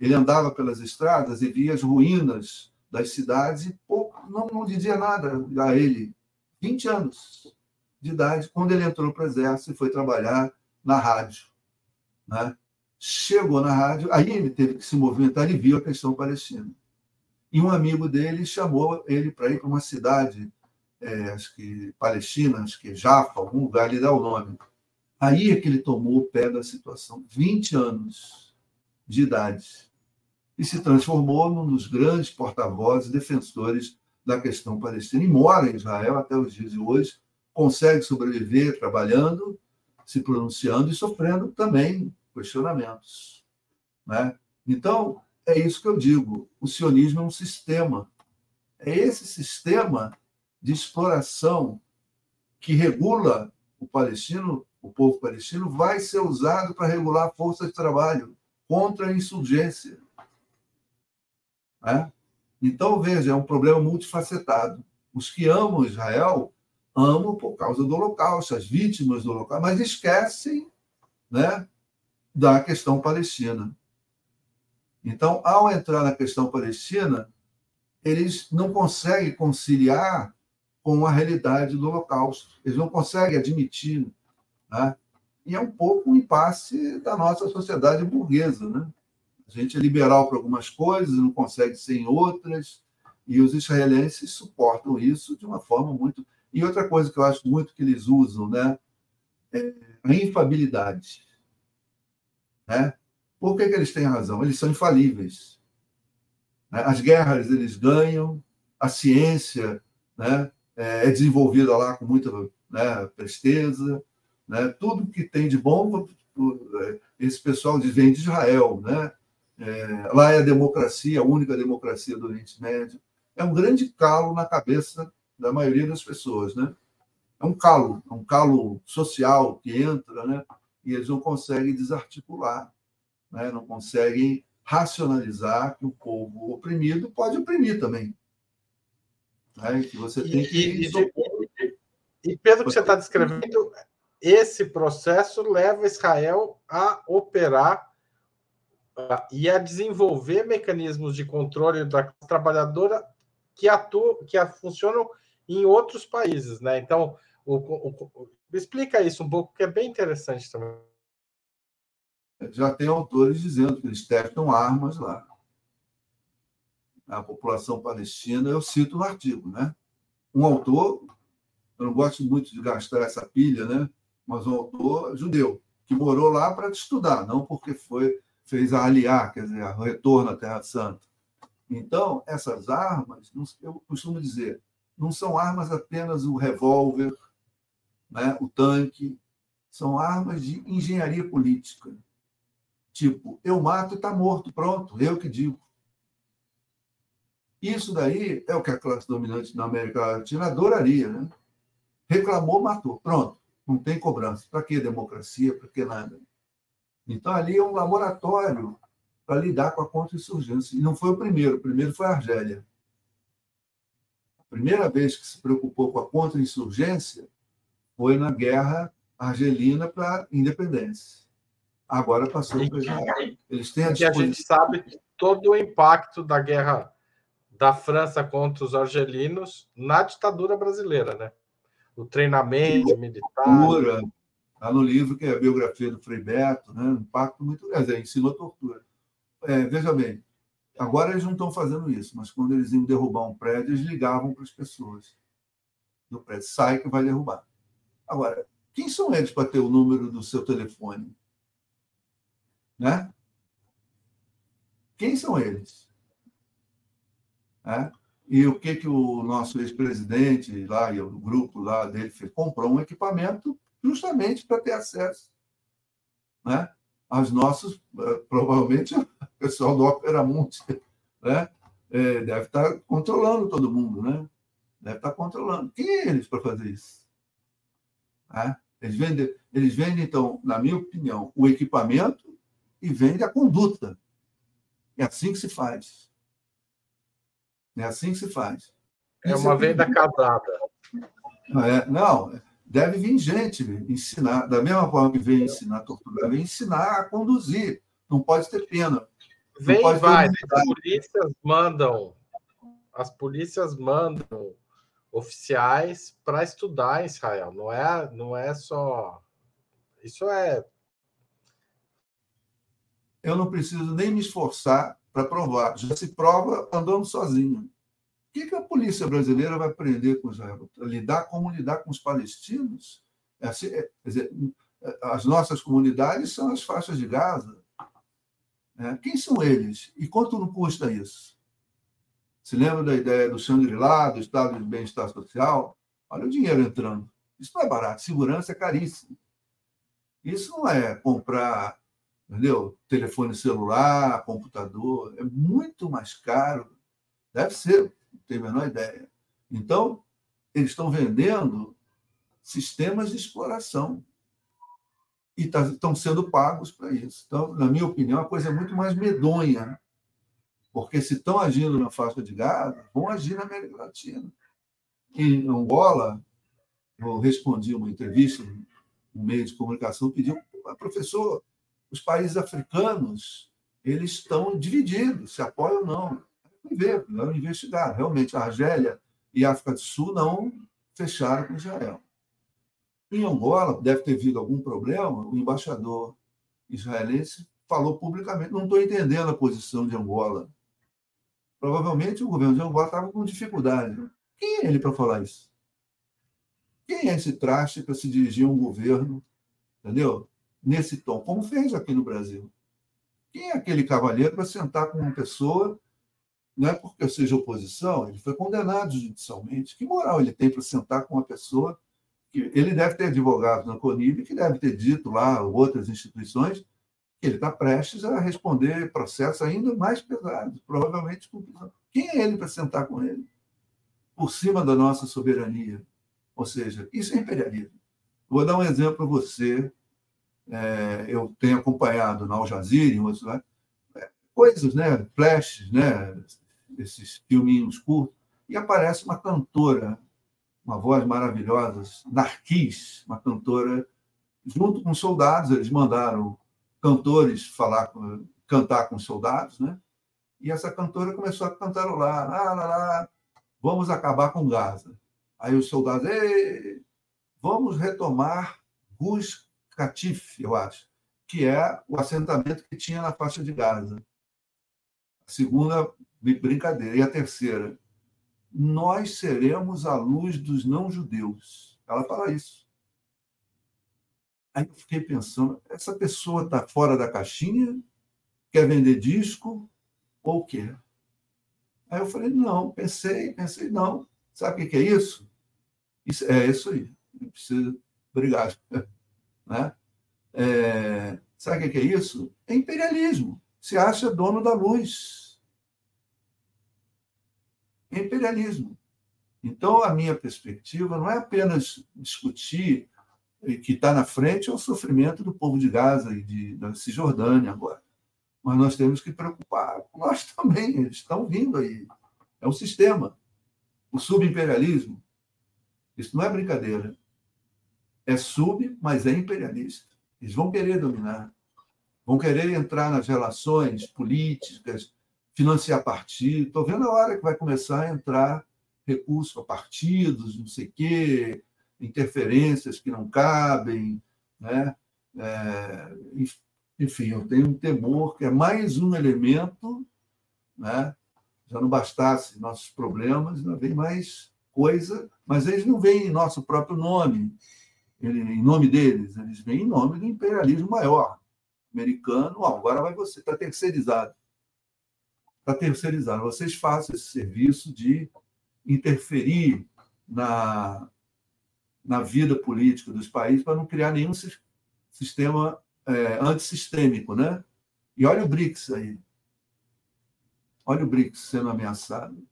Ele andava pelas estradas e via as ruínas das cidades e pouco, não, não dizia nada a ele. 20 anos de idade, quando ele entrou para o exército e foi trabalhar na rádio. Né? Chegou na rádio, aí ele teve que se movimentar e viu a questão palestina. E um amigo dele chamou ele para ir para uma cidade, é, acho que palestina, acho que Jaffa, algum lugar, ele dá o nome. Aí é que ele tomou o pé da situação. 20 anos de idade. E se transformou num dos grandes porta-vozes defensores da questão palestina. E mora em Israel até os dias de hoje, consegue sobreviver trabalhando, se pronunciando e sofrendo também questionamentos. Né? Então, é isso que eu digo: o sionismo é um sistema. É esse sistema de exploração que regula o palestino, o povo palestino, vai ser usado para regular a força de trabalho contra a insurgência. Né? Então, veja, é um problema multifacetado. Os que amam Israel amam por causa do Holocausto, as vítimas do Holocausto, mas esquecem né, da questão palestina. Então, ao entrar na questão palestina, eles não conseguem conciliar com a realidade do Holocausto. Eles não conseguem admitir. Né? E é um pouco um impasse da nossa sociedade burguesa. Né? A gente é liberal para algumas coisas, não consegue ser em outras, e os israelenses suportam isso de uma forma muito. E outra coisa que eu acho muito que eles usam, né, é a infabilidade. Né? Por que, que eles têm razão? Eles são infalíveis. Né? As guerras eles ganham, a ciência né, é desenvolvida lá com muita né, presteza, né? tudo que tem de bom, é, esse pessoal vem de Israel. Né? É, lá é a democracia, a única democracia do Oriente Médio. É um grande calo na cabeça da maioria das pessoas. Né? É um calo, é um calo social que entra, né? e eles não conseguem desarticular, né? não conseguem racionalizar que o povo oprimido pode oprimir também. Né? Que você tem que. E, e, e pelo que você está descrevendo, esse processo leva Israel a operar uh, e a desenvolver mecanismos de controle da trabalhadora que atuam, que funcionam em outros países, né? Então, o, o, o, explica isso um pouco, que é bem interessante também. Já tem autores dizendo que eles testam armas lá. A população palestina, eu cito no artigo, né? Um autor, eu não gosto muito de gastar essa pilha, né? Mas um autor judeu que morou lá para estudar, não porque foi fez a aliar, quer dizer, o retorno à Terra Santa. Então, essas armas, eu costumo dizer, não são armas apenas o revólver, né, o tanque, são armas de engenharia política. Tipo, eu mato e está morto, pronto, eu que digo. Isso daí é o que a classe dominante na América Latina adoraria, né? Reclamou, matou, pronto, não tem cobrança. Para que democracia? Para que nada? Então, ali é um laboratório para lidar com a contra-insurgência. E não foi o primeiro, o primeiro foi a Argélia. A primeira vez que se preocupou com a contra-insurgência foi na guerra argelina para a independência. Agora passou para. Eles têm a, a gente sabe todo o impacto da guerra da França contra os argelinos na ditadura brasileira, né? O treinamento militar. Está no livro que é a biografia do Frei Beto, né? um impacto muito grande. É, ensinou tortura. É, veja bem, agora eles não estão fazendo isso, mas quando eles iam derrubar um prédio, eles ligavam para as pessoas do prédio. Sai que vai derrubar. Agora, quem são eles para ter o número do seu telefone? Né? Quem são eles? É? E o que, que o nosso ex-presidente lá e o grupo lá dele fez? Comprou um equipamento justamente para ter acesso né? aos nossos, eh, provavelmente, o pessoal do Opera Mundi né? É, deve estar controlando todo mundo, né? Deve estar controlando. Quem é eles para fazer isso? Né? Eles, vendem, eles vendem, então, na minha opinião, o equipamento e vendem a conduta. É assim que se faz. É assim que se faz. É uma é venda casada. É, não, deve vir gente ensinar, da mesma forma que vem ensinar a tortura, vem ensinar a conduzir. Não pode ter pena. Vem, vai. As polícias mandam. As polícias mandam oficiais para estudar em Israel. Não é, não é só. Isso é. Eu não preciso nem me esforçar para provar. Já se prova andando sozinho. O que, que a polícia brasileira vai aprender com Israel? Lidar como lidar com os palestinos? É assim, é, dizer, as nossas comunidades são as faixas de Gaza. É, quem são eles? E quanto não custa isso? Se lembra da ideia do Shangri-La, do estado de bem-estar social? Olha o dinheiro entrando. Isso não é barato. Segurança é caríssimo. Isso não é comprar entendeu? telefone celular, computador. É muito mais caro. Deve ser, não tenho a menor ideia. Então, eles estão vendendo sistemas de exploração e tá, estão sendo pagos para isso. Então, na minha opinião, a coisa é muito mais medonha porque se estão agindo na faixa de Gaza, vão agir na América Latina. Em Angola, eu respondi uma entrevista, um meio de comunicação pediu, professor, os países africanos eles estão divididos, se apoiam ou não. Vamos ver, vamos investigar. Realmente, a Argélia e a África do Sul não fecharam com Israel. Em Angola, deve ter havido algum problema, o embaixador israelense falou publicamente: não estou entendendo a posição de Angola. Provavelmente o governo de Angola estava com dificuldade. Quem é ele para falar isso? Quem é esse traste para se dirigir a um governo, entendeu? Nesse tom, como fez aqui no Brasil. Quem é aquele cavalheiro para sentar com uma pessoa, não é porque seja oposição, ele foi condenado judicialmente. Que moral ele tem para sentar com uma pessoa que ele deve ter advogado na CONIB, que deve ter dito lá, outras instituições, que ele está prestes a responder processos ainda mais pesados, provavelmente com Quem é ele para sentar com ele? Por cima da nossa soberania. Ou seja, isso é imperialismo. Vou dar um exemplo para você. É, eu tenho acompanhado na Al Jazeera, outros, né? coisas, né? flashes, né? esses filminhos curtos, e aparece uma cantora, uma voz maravilhosa, Narquis, uma cantora, junto com soldados, eles mandaram cantores falar cantar com os soldados, né? E essa cantora começou a cantarolar, lá, lá, lá, vamos acabar com Gaza. Aí os soldados, vamos retomar Gus Katif, eu acho, que é o assentamento que tinha na faixa de Gaza. A segunda brincadeira. E a terceira, nós seremos a luz dos não-judeus. Ela fala isso. Aí eu fiquei pensando, essa pessoa está fora da caixinha? Quer vender disco? Ou quê? Aí eu falei, não, pensei, pensei, não. Sabe o que é isso? Isso, é isso aí. Não precisa. Obrigado. Né? É, sabe o que é isso? É imperialismo. Se acha dono da luz. É imperialismo. Então, a minha perspectiva não é apenas discutir que está na frente é o sofrimento do povo de Gaza e de, da Cisjordânia agora. Mas nós temos que preocupar. Nós também, eles estão vindo aí. É um sistema. O subimperialismo isso não é brincadeira. É sub, mas é imperialista. Eles vão querer dominar, vão querer entrar nas relações políticas, financiar partidos. Estou vendo a hora que vai começar a entrar recurso a partidos, não sei o quê, interferências que não cabem. Né? É, enfim, eu tenho um temor que é mais um elemento, né? já não bastasse nossos problemas, ainda vem mais coisa, mas eles não vêm em nosso próprio nome, em nome deles, eles vêm em nome do imperialismo maior americano. agora vai você, está terceirizado. Está terceirizado. Vocês façam esse serviço de interferir na, na vida política dos países para não criar nenhum sistema é, antissistêmico, né? E olha o BRICS aí. Olha o BRICS sendo ameaçado.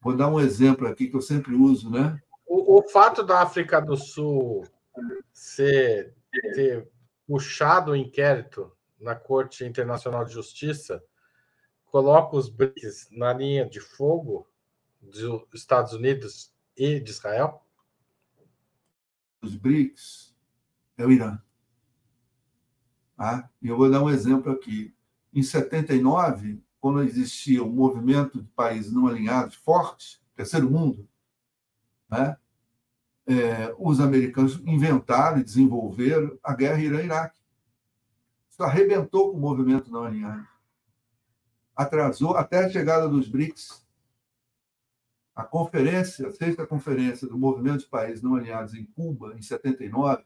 Vou dar um exemplo aqui que eu sempre uso, né? O, o fato da África do Sul ser, ter puxado o inquérito na Corte Internacional de Justiça coloca os BRICS na linha de fogo dos Estados Unidos e de Israel? Os BRICS é o Irã. Ah, eu vou dar um exemplo aqui. Em 79, quando existia um movimento de países não alinhados forte, terceiro mundo, né? É, os americanos inventaram e desenvolveram a guerra Irã-Iraque. Isso arrebentou com o movimento não alinhado. Atrasou até a chegada dos BRICS. A conferência, a sexta conferência do movimento de países não alinhados em Cuba, em 79,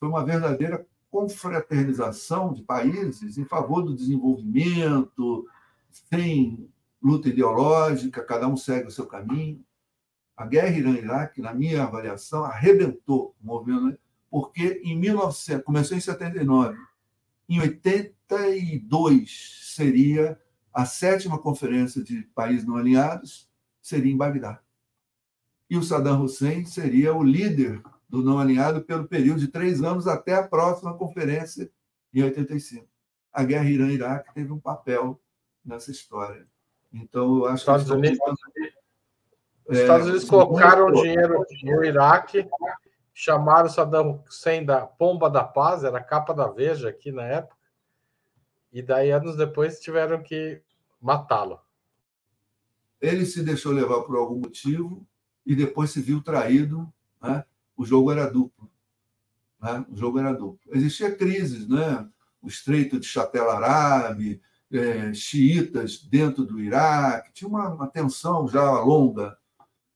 foi uma verdadeira confraternização de países em favor do desenvolvimento, sem luta ideológica, cada um segue o seu caminho. A guerra Irã-Iraque, na minha avaliação, arrebentou o movimento, porque em 1900, começou em 79, em 82 seria a sétima conferência de países não alinhados, seria em Bagdá. E o Saddam Hussein seria o líder do não alinhado pelo período de três anos até a próxima conferência em 85. A guerra Irã-Iraque teve um papel nessa história. Então, eu acho Estados que. Unidos, os Estados Unidos é, colocaram dinheiro no Iraque, chamaram Saddam Hussein da Pomba da Paz, era a capa da Veja aqui na época, e daí, anos depois, tiveram que matá-lo. Ele se deixou levar por algum motivo e depois se viu traído né, o jogo era duplo. Né? O jogo era duplo. Existia crises, né? o Estreito de Chatel Arabe, é, xiitas dentro do Iraque, tinha uma, uma tensão já longa.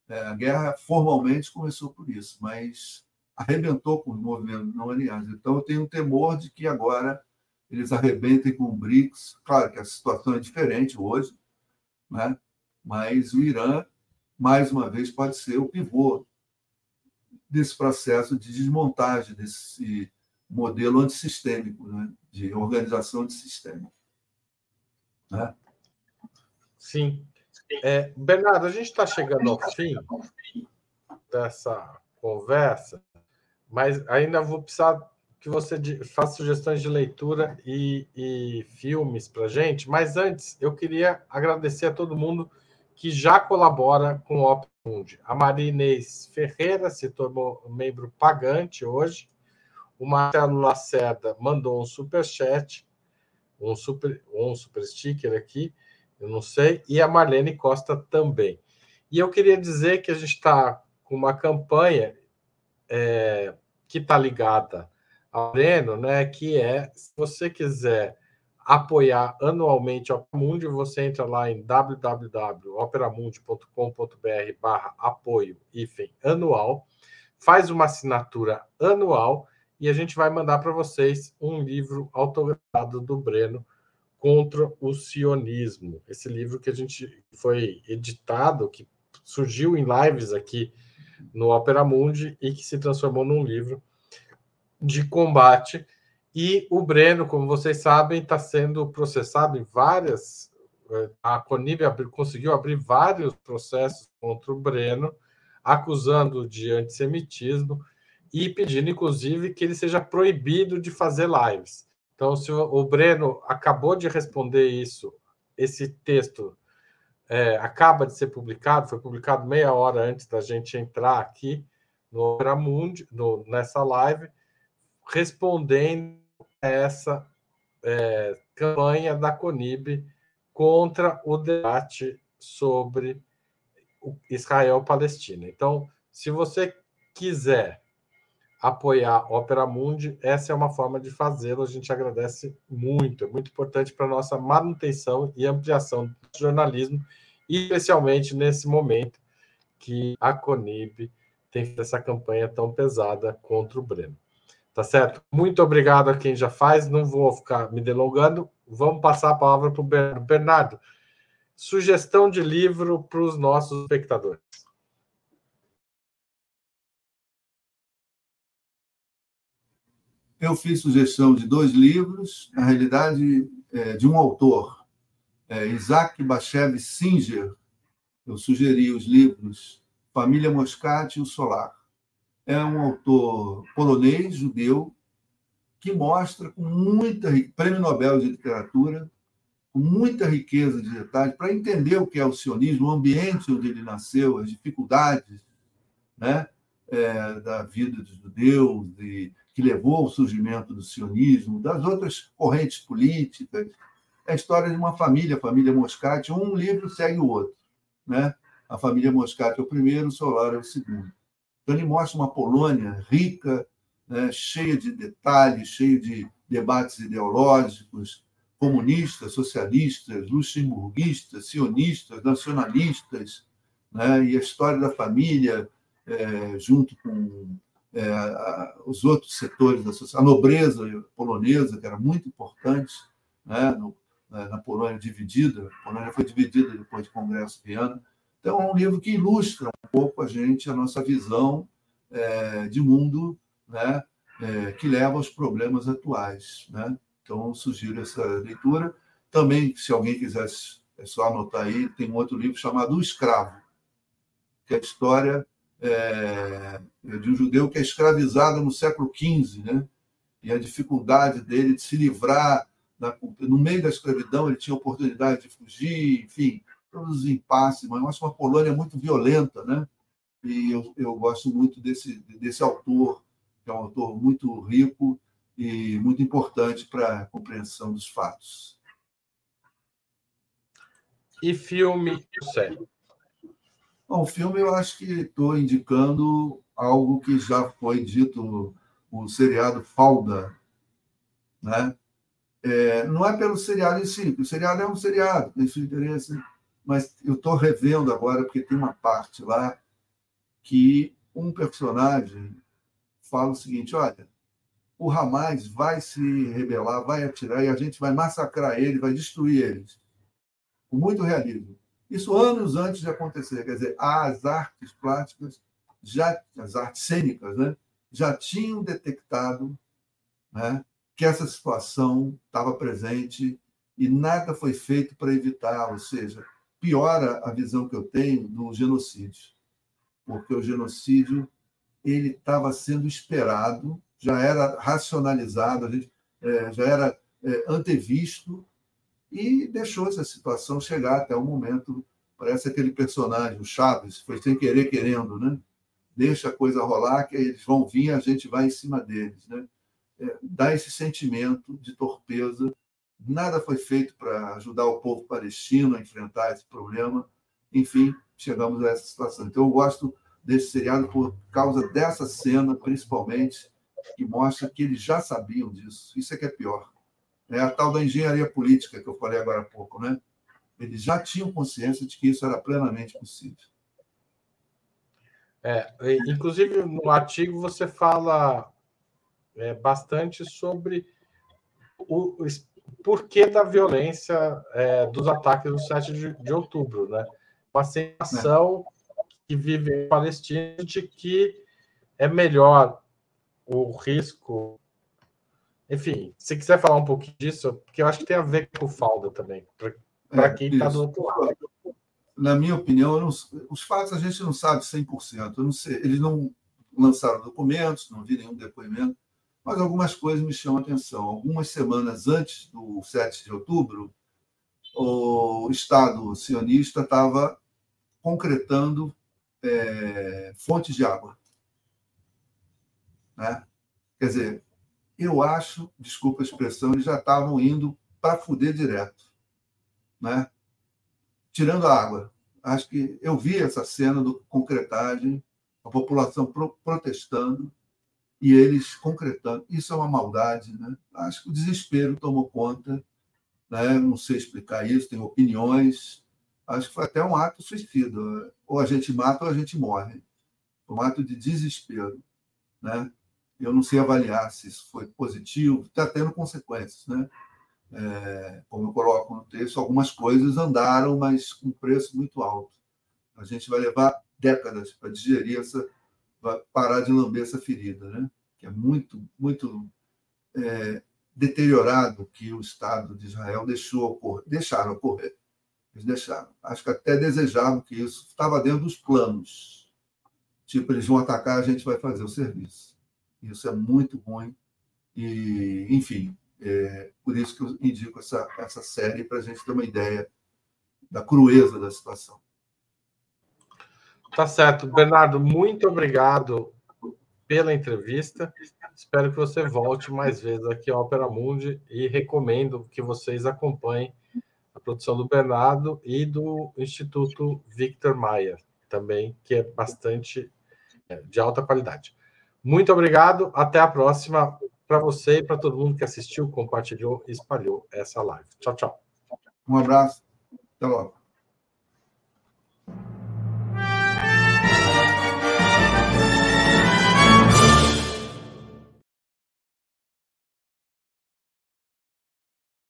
É, a guerra formalmente começou por isso, mas arrebentou com os movimentos não alinhados. Então, eu tenho um temor de que agora eles arrebentem com o BRICS. Claro que a situação é diferente hoje, né? mas o Irã, mais uma vez, pode ser o pivô desse processo de desmontagem desse modelo antissistêmico, né? de organização de sistema. Né? Sim. É, Bernardo, a gente está chegando ao fim dessa conversa, mas ainda vou precisar que você faça sugestões de leitura e, e filmes para gente. Mas antes, eu queria agradecer a todo mundo que já colabora com o Opera Mundi. A Marinês Ferreira se tornou membro pagante hoje. O Marcelo Lacerda mandou um super chat, um super, um super sticker aqui, eu não sei, e a Marlene Costa também. E eu queria dizer que a gente está com uma campanha é, que está ligada ao Breno, né? Que é se você quiser apoiar anualmente o Operamundi, você entra lá em www.operamundi.com.br barra apoio hífen anual, faz uma assinatura anual e a gente vai mandar para vocês um livro autografado do Breno contra o sionismo. Esse livro que a gente foi editado, que surgiu em lives aqui no Opera Mundi e que se transformou num livro de combate. E o Breno, como vocês sabem, está sendo processado em várias. Eh, a Conib conseguiu abrir vários processos contra o Breno, acusando de antissemitismo e pedindo, inclusive, que ele seja proibido de fazer lives. Então, se o Breno acabou de responder isso, esse texto é, acaba de ser publicado, foi publicado meia hora antes da gente entrar aqui no Opera Mundi, no, nessa live, respondendo a essa é, campanha da Conib contra o debate sobre Israel-Palestina. Então, se você quiser apoiar Opera Mundi, essa é uma forma de fazê-lo. A gente agradece muito, é muito importante para a nossa manutenção e ampliação do jornalismo, especialmente nesse momento que a Conib tem essa campanha tão pesada contra o Breno. Tá certo? Muito obrigado a quem já faz, não vou ficar me delongando. Vamos passar a palavra para o. Bernardo, sugestão de livro para os nossos espectadores. Eu fiz sugestão de dois livros, na realidade, é, de um autor, é, Isaac Bashev Singer. Eu sugeri os livros Família Moscati e O Solar. É um autor polonês, judeu, que mostra com muita prêmio Nobel de literatura, com muita riqueza de detalhes, para entender o que é o sionismo, o ambiente onde ele nasceu, as dificuldades né, é, da vida dos judeus, de que levou ao surgimento do sionismo, das outras correntes políticas. É a história de uma família, a família Moscati. Um livro segue o outro. Né? A família Moscati é o primeiro, o Solar é o segundo. Então, ele mostra uma Polônia rica, né? cheia de detalhes, cheia de debates ideológicos, comunistas, socialistas, luxemburguistas, sionistas, nacionalistas, né? e a história da família, é, junto com é, os outros setores da sociedade, a nobreza polonesa, que era muito importante né, no, na Polônia dividida, a Polônia foi dividida depois do Congresso Viana. Então, é um livro que ilustra um pouco a gente, a nossa visão é, de mundo né, é, que leva aos problemas atuais. Né? Então, sugiro essa leitura. Também, se alguém quiser, é só anotar aí, tem um outro livro chamado O Escravo, que é a história é, de um judeu que é escravizado no século XV, né? e a dificuldade dele de se livrar, da, no meio da escravidão, ele tinha oportunidade de fugir, enfim, todos os impasses, mas eu uma Polônia muito violenta, né? e eu, eu gosto muito desse, desse autor, que é um autor muito rico e muito importante para a compreensão dos fatos. E filme série? Bom, o filme eu acho que estou indicando algo que já foi dito, o seriado Falda, né? É, não é pelo seriado em si, o seriado é um seriado, tem seu interesse, mas eu estou revendo agora, porque tem uma parte lá que um personagem fala o seguinte: olha, o Hamas vai se rebelar, vai atirar e a gente vai massacrar ele, vai destruir eles. Com muito realismo. Isso anos antes de acontecer. Quer dizer, as artes plásticas, já, as artes cênicas, né, já tinham detectado né, que essa situação estava presente e nada foi feito para evitar, ou seja, piora a visão que eu tenho do genocídio, porque o genocídio ele estava sendo esperado, já era racionalizado, a gente, é, já era é, antevisto e deixou essa situação chegar até o momento. Parece aquele personagem, o Chaves, foi sem querer querendo, né? Deixa a coisa rolar, que eles vão vir, a gente vai em cima deles, né? É, dá esse sentimento de torpeza. Nada foi feito para ajudar o povo palestino a enfrentar esse problema. Enfim, chegamos a essa situação. Então, eu gosto desse seriado por causa dessa cena, principalmente, que mostra que eles já sabiam disso. Isso é que é pior. É a tal da engenharia política que eu falei agora há pouco, né? Eles já tinham consciência de que isso era plenamente possível. É, inclusive, no artigo você fala é, bastante sobre o, porquê da violência é, dos ataques do 7 de, de outubro, né? Uma sensação que vive em Palestina de que é melhor o risco. Enfim, se quiser falar um pouquinho disso, porque eu acho que tem a ver com o Falda também, para é, quem está do outro lado. Na minha opinião, não, os fatos a gente não sabe 100%. Eu não sei, eles não lançaram documentos, não vi nenhum depoimento, mas algumas coisas me chamam a atenção. Algumas semanas antes do 7 de outubro, o Estado sionista estava concretando é, fontes de água. Né? Quer dizer, eu acho, desculpa a expressão, eles já estavam indo para fuder direto. Né? Tirando a água. Acho que eu vi essa cena do concretagem, a população pro, protestando e eles concretando. Isso é uma maldade. Né? Acho que o desespero tomou conta. Né? Não sei explicar isso, tem opiniões. Acho que foi até um ato suicida. Ou a gente mata ou a gente morre. Um ato de desespero. Né? Eu não sei avaliar se isso foi positivo, está tendo consequências. Né? É, como eu coloco no texto, algumas coisas andaram, mas com preço muito alto. A gente vai levar décadas para digerir essa, parar de lamber essa ferida, né? que é muito, muito é, deteriorado que o Estado de Israel deixou ocorrer, deixaram ocorrer. Eles deixaram. Acho que até desejavam que isso estava dentro dos planos. Tipo, eles vão atacar, a gente vai fazer o serviço. Isso é muito ruim. E, enfim, é por isso que eu indico essa, essa série para a gente ter uma ideia da crueza da situação. Tá certo. Bernardo, muito obrigado pela entrevista. Espero que você volte mais vezes aqui ao Opera Mundi e recomendo que vocês acompanhem a produção do Bernardo e do Instituto Victor Maia, também, que é bastante é, de alta qualidade. Muito obrigado, até a próxima para você e para todo mundo que assistiu, compartilhou e espalhou essa live. Tchau, tchau. Um abraço, até logo.